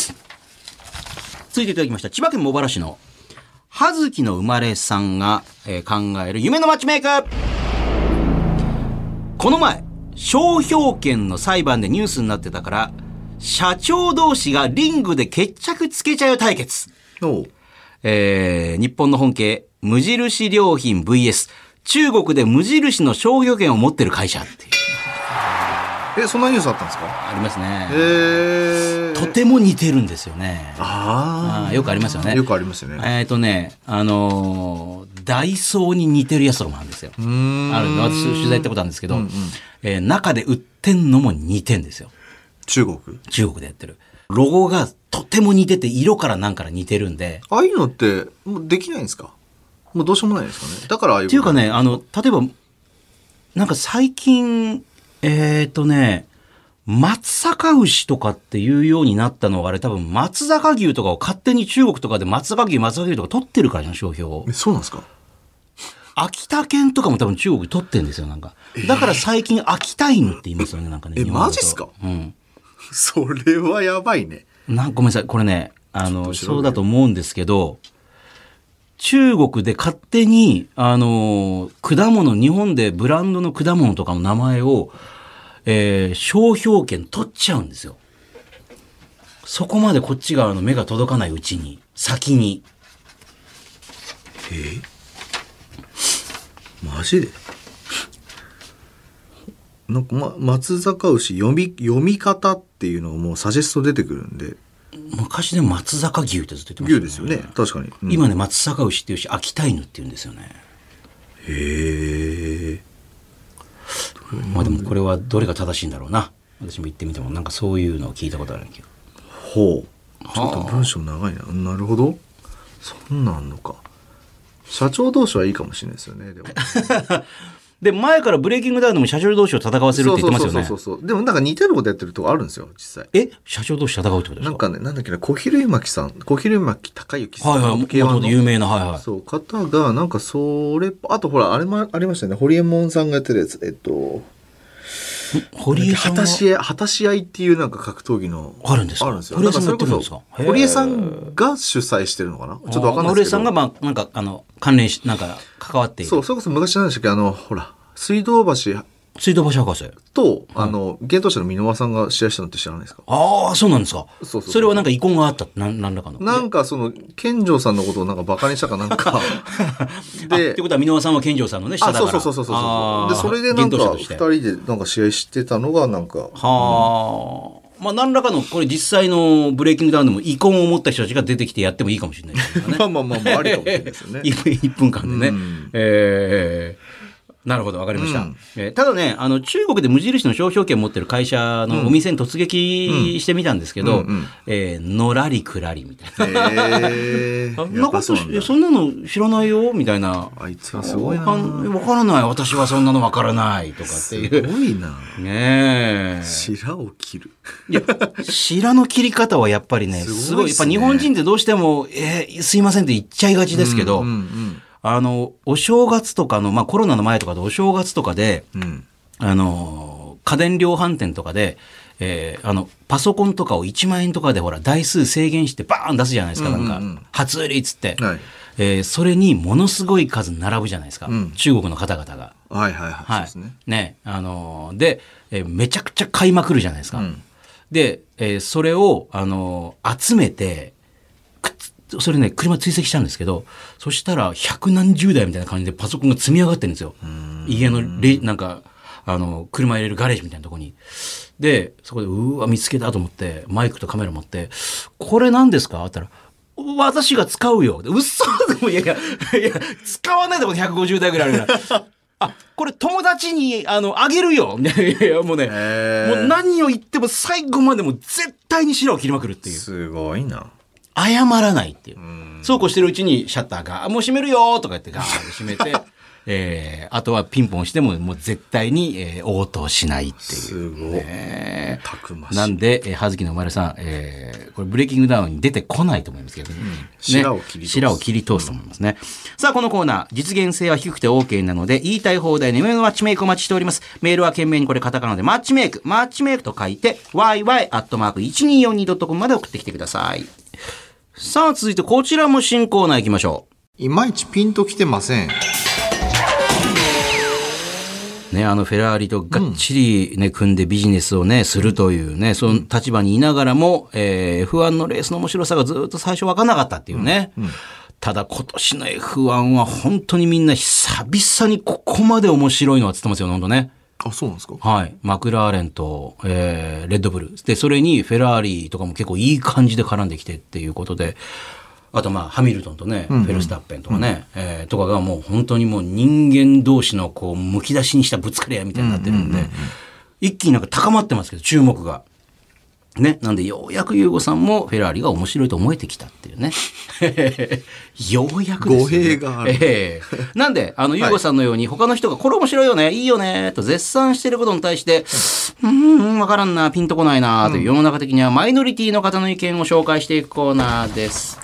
続いていただきました。千葉県茂原市の葉月の生まれさんが、えー考える夢のマッチメイクこの前、商標権の裁判でニュースになってたから、社長同士がリングで決着つけちゃうよ対決。えー日本の本家、無印良品 VS、中国で無印の商標権を持ってる会社っていう、え、そんなニュースあったんですか？ありますね。へえ。とても似てるんですよね。ああーよくありますよね。よくありますよね。えっ、とね、あのーダイソーに似てるやつとかもあるんですよ。うーんある私取材行ったことあるんですけど、えー中で売ってんのも似てんですよ。中国？中国でやってる。ロゴがとても似てて、色からなんから似てるんで。ああいうのって、もうできないんですか？もうどうしようもないんですかね？だからああいう。っていうかね、あの、例えば、なんか最近、えっ、とね、松阪牛とかっていうようになったのは、あれ多分松坂牛とかを勝手に中国とかで松坂牛、松坂牛とか取ってるからの商標をえ、。そうなんですか？秋田県とかも多分中国取ってんですよ、なんか。だから最近秋田犬って言いますよね、なんかね。え日本だとマジっすか？うん。それはやばいね。なんごめんなさい、これね、あの、ちょっと調べるそうだと思うんですけど、中国で勝手に、あの、果物、日本でブランドの果物とかの名前を、えー商標権取っちゃうんですよ。そこまでこっち側の目が届かないうちに、先に。え？マジで？なんか、ま、松坂牛読み、読み方っていうのがもうサジェスト出てくるんで、昔で松坂牛ってずっと言ってま牛したですよね。確かに。うん今ね、松阪牛っていうし、秋田犬って言うんですよね。へえ。まあでもこれはどれが正しいんだろうな。私も言ってみても、なんかそういうのを聞いたことあるけど。ほう。ちょっと文章長いな。なるほど。そんなんあんのか。社長同士はいいかもしれないですよね。でも。<laughs> で、前からブレイキングダウンでも社長同士を戦わせるって言ってますよね。そうそうそうそう。でもなんか似てることやってるとこあるんですよ、実際。え？社長同士戦うってことですか？なんかね、なんだっけな、小比類巻さん、小比類巻高之さん。はいはい、もと K1 もとの有名な、はいはい。そう、方が、なんかそれ、あとほら、あれもありましたね。ホリエモンさんがやってるやつ。えっと、堀江さんは果たし合い、果たし合いっていうなんか格闘技の。あるんですか？あるんですよ。堀江さんがなんかそれこそやってるんですか？堀江さんが主催してるのかな？ちょっとわかんないですけど。堀江さんが、まあ、なんか、あの、関連し、なんか、関わっている。そう、それこそ昔なんでしたっけ？あの、ほら、水道橋水道橋博士。と、あの、幻冬者の箕輪さんが試合したのって知らないですか？ああ、そうなんですか。そうそうそれはなんか遺恨があった。なん、なんらかの。なんかその、健丈さんのことをなんかバカにしたかなんか。<laughs> で、ってことは、箕輪さんは健丈さんのね、下あ、だから。そうそうそうそう。で、それでなんか、二人でなんか試合してたのが、なんか、はあ。まあ、何らかの、これ実際のブレイキングダウンでも遺恨を持った人たちが出てきてやってもいいかもしれないですよね。<laughs> まあまあまあまあ、ありかもしれないですよね。<laughs> 1分間でね。うんえーなるほど、わかりました。うんえーただね、あの、中国で無印の商標権を持ってる会社のお店に突撃してみたんですけど、うんうんえーのらりくらりみたいな。へえ。<laughs> あんやっなことしぱそんだそんなの知らないよみたいな。あいつはすごいな。わからない。私はそんなのわからない。とかってすいう。ごいな。ねえ。白を切る。いや、白の切り方はやっぱりね、すごいね。やっぱ日本人ってどうしても、えーすいませんって言っちゃいがちですけど、うんうんあの、お正月とかの、まあコロナの前とかでお正月とかで、うん。うん。あの、家電量販店とかで、えーあの、パソコンとかを1万円とかでほら、台数制限してバーン出すじゃないですか、なんか、うんうんうん初売りっつって。はい。えーそれにものすごい数並ぶじゃないですか、うん中国の方々が。はいはいはい。そうはい。ですね。ね。あのーで、えーめちゃくちゃ買いまくるじゃないですか。うんで、えーそれを、あのー集めて、それね、車追跡したんですけど、そしたら百何十台みたいな感じでパソコンが積み上がってるんですよ。家のレ、なんか、あの、車入れるガレージみたいなとこに。で、そこで、うーわ、見つけたと思って、マイクとカメラ持って、これ何ですか？って言ったら、私が使うよ。で嘘でも、いやいや、いや、使わないでも150台ぐらいあるから。あ、これ友達に、あの、あげるよ。いやいや、もうね、もう何を言っても最後までもう絶対に白を切りまくるっていう。すごいな。謝らないっていう。そうこうしてるうちにシャッターが、あもう閉めるよとか言ってガーッと閉めて、<laughs> えー、あとはピンポンしてももう絶対に、えー応答しないっていう。すごい。えーたくましい。なんで、えー、葉月の生まれさん、えー、これブレイキングダウンに出てこないと思いますけどね。ね白を切り通す白を切り通すと思いますね。さあ、このコーナー、実現性は低くて OK なので、言いたい放題の夢のマッチメイクをお待ちしております。メールは懸命にこれカタカナでマッチメイク、マッチメイクと書いて、yy.1242.com まで送ってきてください。さあ、続いてこちらも新コーナー行きましょう。いまいちピンときてません。ね、あのフェラーリとがっちりね、組んでビジネスをね、するというね、その立場にいながらも、えー F1 のレースの面白さがずっと最初分かんなかったっていうね。ただ今年の F1 は本当にみんな久々にここまで面白いのはつってますよ、本当ね。あ、そうなんですか？はい。マクラーレンと、えーレッドブル。で、それにフェラーリとかも結構いい感じで絡んできてっていうことで、あとまあ、ハミルトンとね、フェルスタッペンとかね、えーとかがもう本当にもう人間同士のこう、むき出しにしたぶつかり合いみたいになってるんで、一気になんか高まってますけど、注目が。ね。なんで、ようやくユーゴさんもフェラーリが面白いと思えてきたっていうね。<laughs> ようやくですよね語弊があるええなんで、あの、ユーゴさんのように、他の人が、これ面白いよね、いいよね、と絶賛してることに対して、うーん、わからんな、ピンとこないな、という世の中的にはマイノリティの方の意見を紹介していくコーナーです。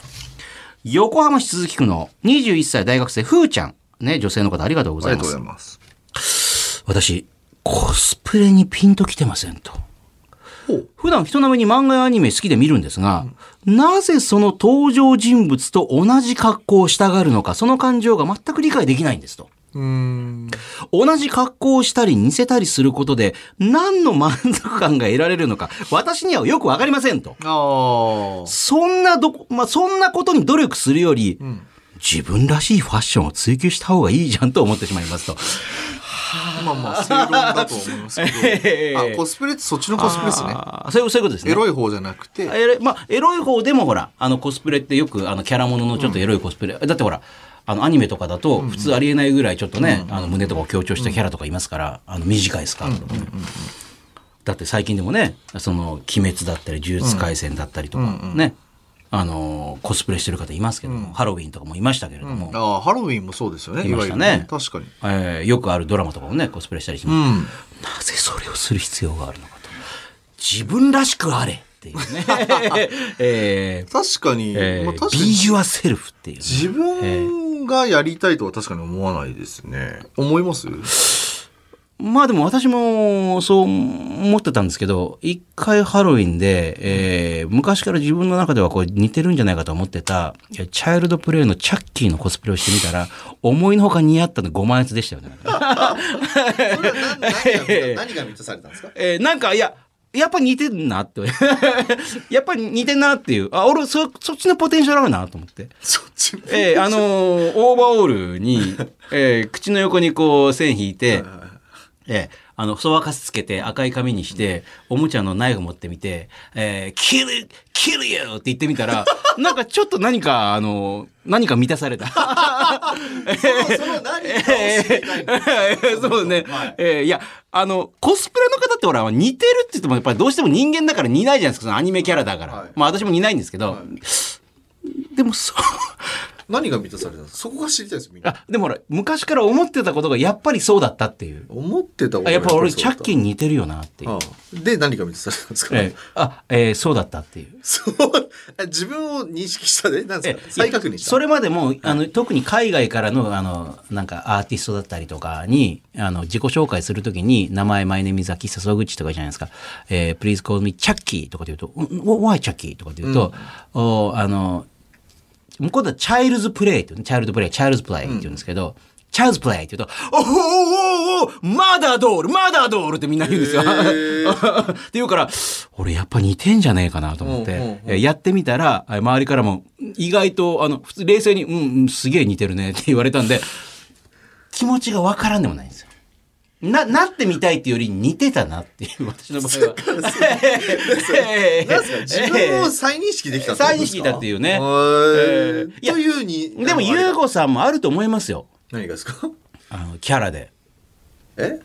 横浜市鈴木区の21歳大学生、ふーちゃん。ね、女性の方ありがとうごありがざいまとうごすざい。ます。私、コスプレにピンときてませんと。普段人並みに漫画やアニメ好きで見るんですが、なぜその登場人物と同じ格好をしたがるのか、その感情が全く理解できないんですと。うーん。同じ格好をしたり似せたりすることで何の満足感が得られるのか、私にはよくわかりませんと。そんなどこ、まあ、そんなことに努力するより、ん自分らしいファッションを追求した方がいいじゃんと思ってしまいますと。まあまあ、正論だと思いますけど。<laughs> あ、コスプレってそっちのコスプレですね。そういうそういうことですね。エロい方じゃなくて。エロいまあ、エロい方でもほら、あのコスプレってよくあのキャラもののちょっとエロいコスプレ。だってほら、あのアニメとかだと普通ありえないぐらいちょっとね、あの胸とかを強調したキャラとかいますから、あの短いスカートとかね。だって最近でもね、その鬼滅だったり呪術廻戦だったりとかね、あのコスプレしてる方いますけども、ハロウィンとかもいましたけれども、ああ、ハロウィンもそうですよね。いましたね確かに。えーよくあるドラマとかもね、コスプレしたりしうます。ん。なぜそれをする必要があるのかと。自分らしくあれっていうね。<laughs> えー確かに、えーまあ確かに yourself っていうね、自分がやりたいとは確かに思わないですね。思います？まあでも私もそう思ってたんですけど、一回ハロウィンで、えー昔から自分の中ではこう似てるんじゃないかと思ってた、チャイルドプレイのチャッキーのコスプレをしてみたら、思いのほか似合ったの5万円でしたよね。何が満たされたんですか？<laughs> えーなんか、いや、やっぱ似てんなって。<laughs> やっぱり似てんなっていう。あ、俺、そ、そっちのポテンシャルあるなと思って。そっちもえーあのーオーバーオールに、えー口の横にこう線引いて、えーあの、そばかすつけて赤い紙にして、おもちゃのナイフ持ってみて、えー、キル、キル you! って言ってみたら、<laughs> なんかちょっと何か、あの、何か満たされた。<laughs> その何かを知りたいんです <laughs> そうね。はいえーいや、あの、コスプレの方ってほら、似てるって言っても、やっぱりどうしても人間だから似ないじゃないですか、そのアニメキャラだから。はいまあ私も似ないんですけど、でもそう、何が満たされたんですか？そこが知りたいですみんな。あ、でもほら、昔から思ってたことがやっぱりそうだったっていう。思ってたことがあやっぱ俺、チャッキーンに似てるよなっていう。で何が満たされたんですか、えーあ、えーそうだったっていう。そう。あ自分を認識したで何ですか？え再確認した。それまでも、あの、特に海外からの、あの、なんかアーティストだったりとかに、あの、自己紹介するときに、名前、マイネミザキサソグチとかじゃないですか。えー、please call me チャッキーとかで言うと、うん why チャッキーとかで言うと、おあの、向こうではチャイルズプレイってね、チャイルドプレイ、チャイルズプレイって言うんですけど、チャイルズプレイって言うと、おおおおおマダードールマダードールってみんな言うんですよ。<laughs> って言うから、俺やっぱ似てんじゃねえかなと思って、やってみたら、えー周りからも、意外と、あの、普通冷静に、うん、うん、すげえ似てるねって言われたんで、気持ちがわからんでもないんですよ。な、なってみたいっていうより似てたなっていう、<laughs> 私の場合は。すか？自分を再認識できたってこと再認ですか？識だっていうね。へー。いやというにでも、ゆうごごさんもあると思いますよ。何がですか？あの、キャラで。え？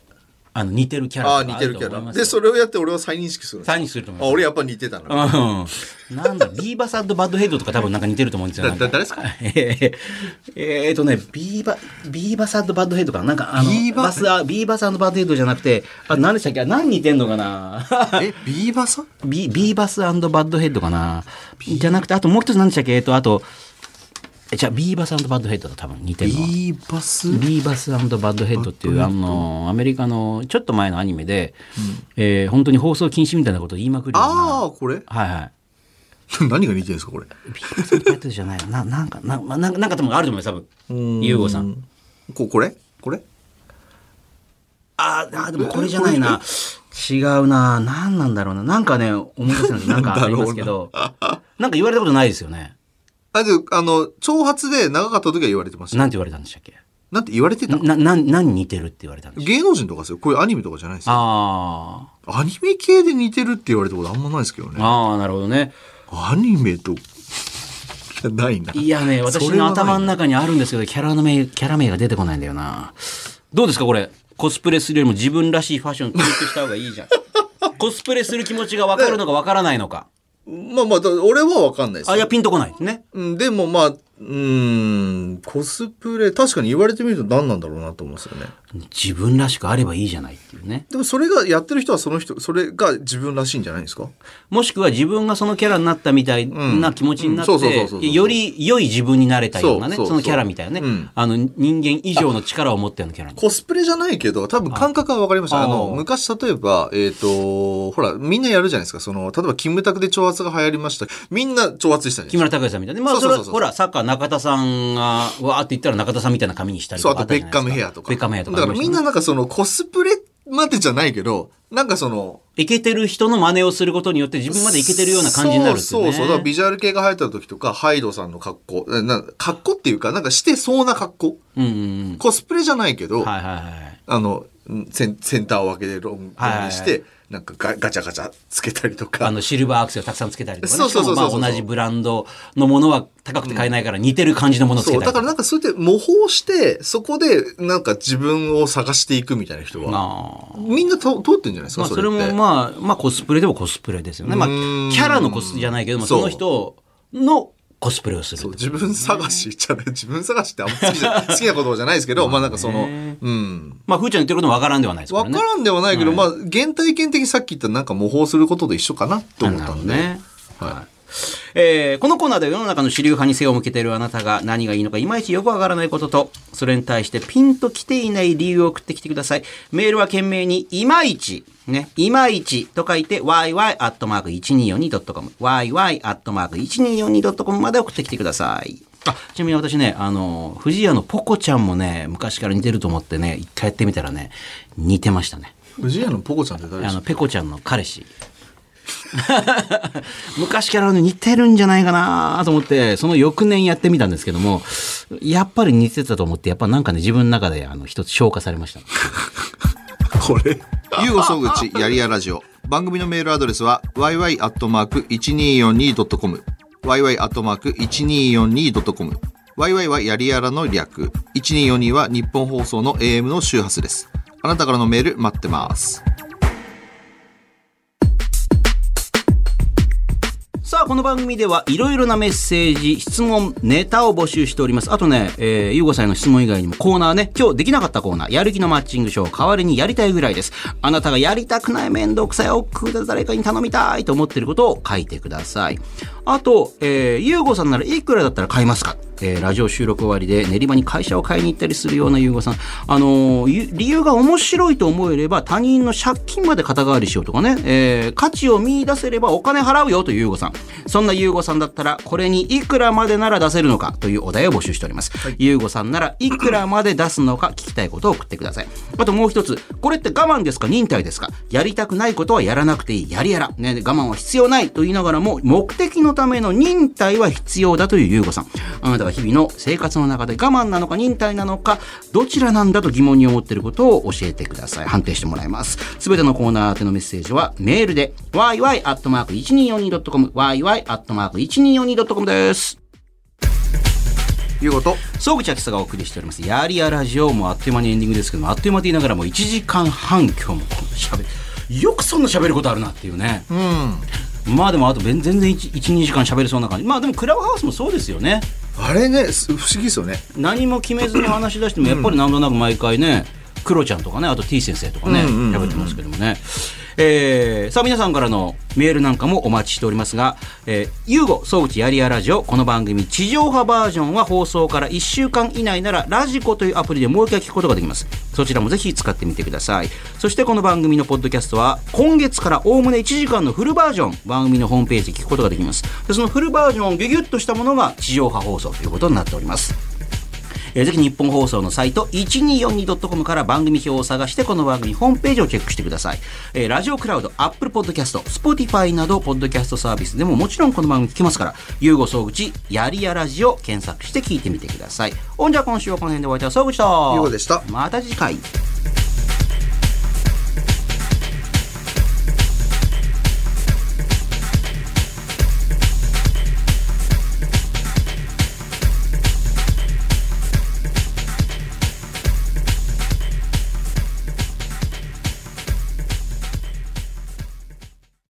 あの、似てるキャラああ似てるキャラ。でそれをやって俺は再認識する再認識すると思います。あ俺やっぱ似てたな。うん。なんだ、ビーバスバッドヘッドとか多分なんか似てると思うんですよ。誰ですか？えー <laughs> えーとね、ビーバ、ビーバスバッドヘッドかな？なんかあの、ビーババス、あビーバスバッドヘッドじゃなくて、あ、何でしたっけ？あ何似てんのかな？えビーバサビビーバスバッドヘッドかな？じゃなくて、あともう一つ何でしたっけ？えっと、あと、え、じゃあビーバスバッドヘッドと多分似てるのは。ビーバス？ビーバスバッドヘッドっていうあのアメリカのちょっと前のアニメで、えー本当に放送禁止みたいなことを言いまくるようなああこれ？はいはい <laughs> 何が似てるんですかこれ？ビーガーセンターじゃないな。ななんか、なななんか多分あると思います、多分。ゆうごさん。ここれ？これ？あーあー、でもこれじゃないな。違うな。なんなんだろうな。なんかね、思い出せないなんかありますけど。<laughs> なんか言われたことないですよね。あであの長髪で長かった時は言われてましたなんて言われたんでしたっけ？なんて言われてたな、な、何似てるって言われたんでしたっけ？芸能人とかですよこういうアニメとかじゃないですよあアニメ系で似てるって言われたことあんまないですけどあ。ねああ、なるほどね。アニメといやないないやね、私の頭の中にあるんですけど、キャラの名、キャラ名が出てこないんだよな。どうですか、これ？コスプレするよりも自分らしいファッション追求した方がいいじゃん。コスプレする気持ちが分かるのか分からないのか。まあまあだ俺は分かんないですあ、よいや、ピンとこないですね。うんでもまあうーんコスプレ確かに言われてみると何なんだろうなと思うんですよね。自分らしくあればいいじゃないっていうね。でもそれがやってる人はその人それが自分らしいんじゃないですか？もしくは自分がそのキャラになったみたいな気持ちになって、より良い自分になれたようなね、そのキャラみたいなね。うん。あの、人間以上の力を持ったようなキャラ。コスプレじゃないけど多分感覚は分かりました。あのあ昔例えばえっ、とほらみんなやるじゃないですか。その例えばキムタクで長髪が流行りました。みんな長髪でしたね木村拓哉さんみたいな。まあ、それは、ほら、サッカー中田さんが、わーって言ったら中田さんみたいな髪にしたりそう、とかあとベッカムヘアとか。ベッカムヘアとか。だからみんな、なんかそのコスプレまでじゃないけど、なんかその、イケてる人の真似をすることによって自分までイケてるような感じになるね。そうそうそう。だからビジュアル系が流行った時とか、ハイドさんの格好、なな格好っていうか、なんかしてそうな格好？うんうんうん。コスプレじゃないけど、はいはいはい。あの、センセンターを分けてロングにして、はいなんかガガチャガチャつけたりとか。あの、シルバーアクセルをたくさんつけたりとかね。そうそうそうそう同じブランドのものは高くて買えないから似てる感じのものをつけたりとか。だからなんかそうやって模倣して、そこでなんか自分を探していくみたいな人は、みんなと通ってんじゃないですか、まあ、それもまあ、まあコスプレでもコスプレですよね。まあ、キャラのコスじゃないけども、その人のコスプレをする。自分探しじゃない自分探しってあんま好きじゃ <laughs> 好きな言葉じゃないですけど、まあなんかその、うん。まあ、ふーちゃん言ってることもわからんではないですからね。わからんではないけど、はいまあ原体験的にさっき言ったなんか模倣することと一緒かなと思ったんで。ね。はえーこのコーナーでは世の中の主流派に背を向けているあなたが何がいいのかいまいちよくわからないことと、それに対してピンと来ていない理由を送ってきてください。メールは懸命にいまいち、ね、いまいちと書いて yy.1242.com、yy.1242.com まで送ってきてください。あ、ちなみに私ね、あの、藤屋のポコちゃんもね、昔から似てると思ってね、一回やってみたらね、似てましたね。い。藤谷のポコちゃんって誰であの、すかペコちゃんの彼氏。<laughs> 昔から似てるんじゃないかなと思って、その翌年やってみたんですけども、やっぱり似てたと思って、やっぱなんかね、自分の中であの一つ消化されました。<laughs> これ。<laughs> ゆうご総口やりやラジオ。番組のメールアドレスは yy.1242.com。yy.1242.com。yy はやりやらの略。1242は日本放送の AM の周波数です。あなたからのメール待ってます。さあ、この番組ではいろいろなメッセージ、質問、ネタを募集しております。あとね、えー、ゆうごさんの質問以外にもコーナーね、今日できなかったコーナー、やる気のマッチングショー、代わりにやりたいぐらいです。あなたがやりたくない面倒くさい億劫で誰かに頼みたいと思ってることを書いてください。あと、えー、ゆうごさんならいくらだったら買いますか？えー、ラジオ収録終わりで練馬に会社を買いに行ったりするようなゆうごさん。あのー理由が面白いと思えれば他人の借金まで肩代わりしようとかね、えー価値を見出せればお金払うよというゆうごさん。そんなゆうごさんだったら、これにいくらまでなら出せるのかというお題を募集しております。ゆうごさんならいくらまで出すのか聞きたいことを送ってください。あともう一つ、これって我慢ですか？忍耐ですかやりたくないことはやらなくていい。やりやら。ね、我慢は必要ないと言いながらも、目的のための忍耐は必要だというゆうごさん。あなたが日々の生活の中で我慢なのか忍耐なのか、どちらなんだと疑問に思っていることを教えてください。判定してもらいます。すべてのコーナー宛てのメッセージはメールで yy.1242.com yy.1242.com です。いうこと総口秋さがお送りしております。やりやラジオもあっという間にエンディングですけども、あっという間と言いながらも1時間半今日も喋る。よくそんな喋ることあるなっていうね。うん。まあでもあと全然1、2時間喋れそうな感じ。まあでもクラブハウスもそうですよね。あれね、す不思議ですよね。何も決めずに話し出してもやっぱりなんとなく毎回ね、クロちゃんとかねあと T 先生とかねうんうんうんうん喋ってますけどもね、えー、さあ皆さんからのメールなんかもお待ちしておりますが、えー、ゆうご総口やりやラジオ、この番組地上波バージョンは放送から1週間以内ならラジコというアプリでもう一回聞くことができます。そちらもぜひ使ってみてください。そしてこの番組のポッドキャストは今月からおおむね1時間のフルバージョン、番組のホームページで聞くことができます。でそのフルバージョンをギュギュッとしたものが地上波放送ということになっております。えーぜひ日本放送のサイト 1242.com から番組表を探してこの番組ホームページをチェックしてください。えーラジオクラウド、アップルポッドキャスト、スポティファイなどポッドキャストサービスでももちろんこの番組聞けますから、ゆうご総口、やりやラジオ検索して聞いてみてください。ほんじゃ今週はこの辺でお会いいたい総口と、ゆうごでしたまた次回。